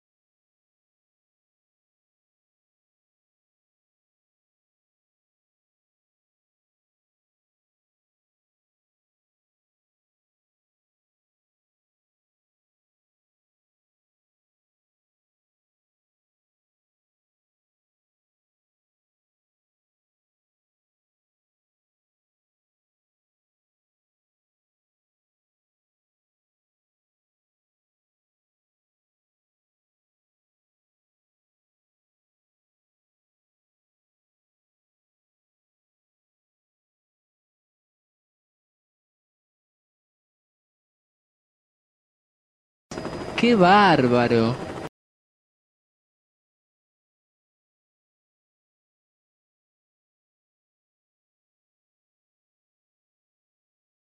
¡Qué bárbaro!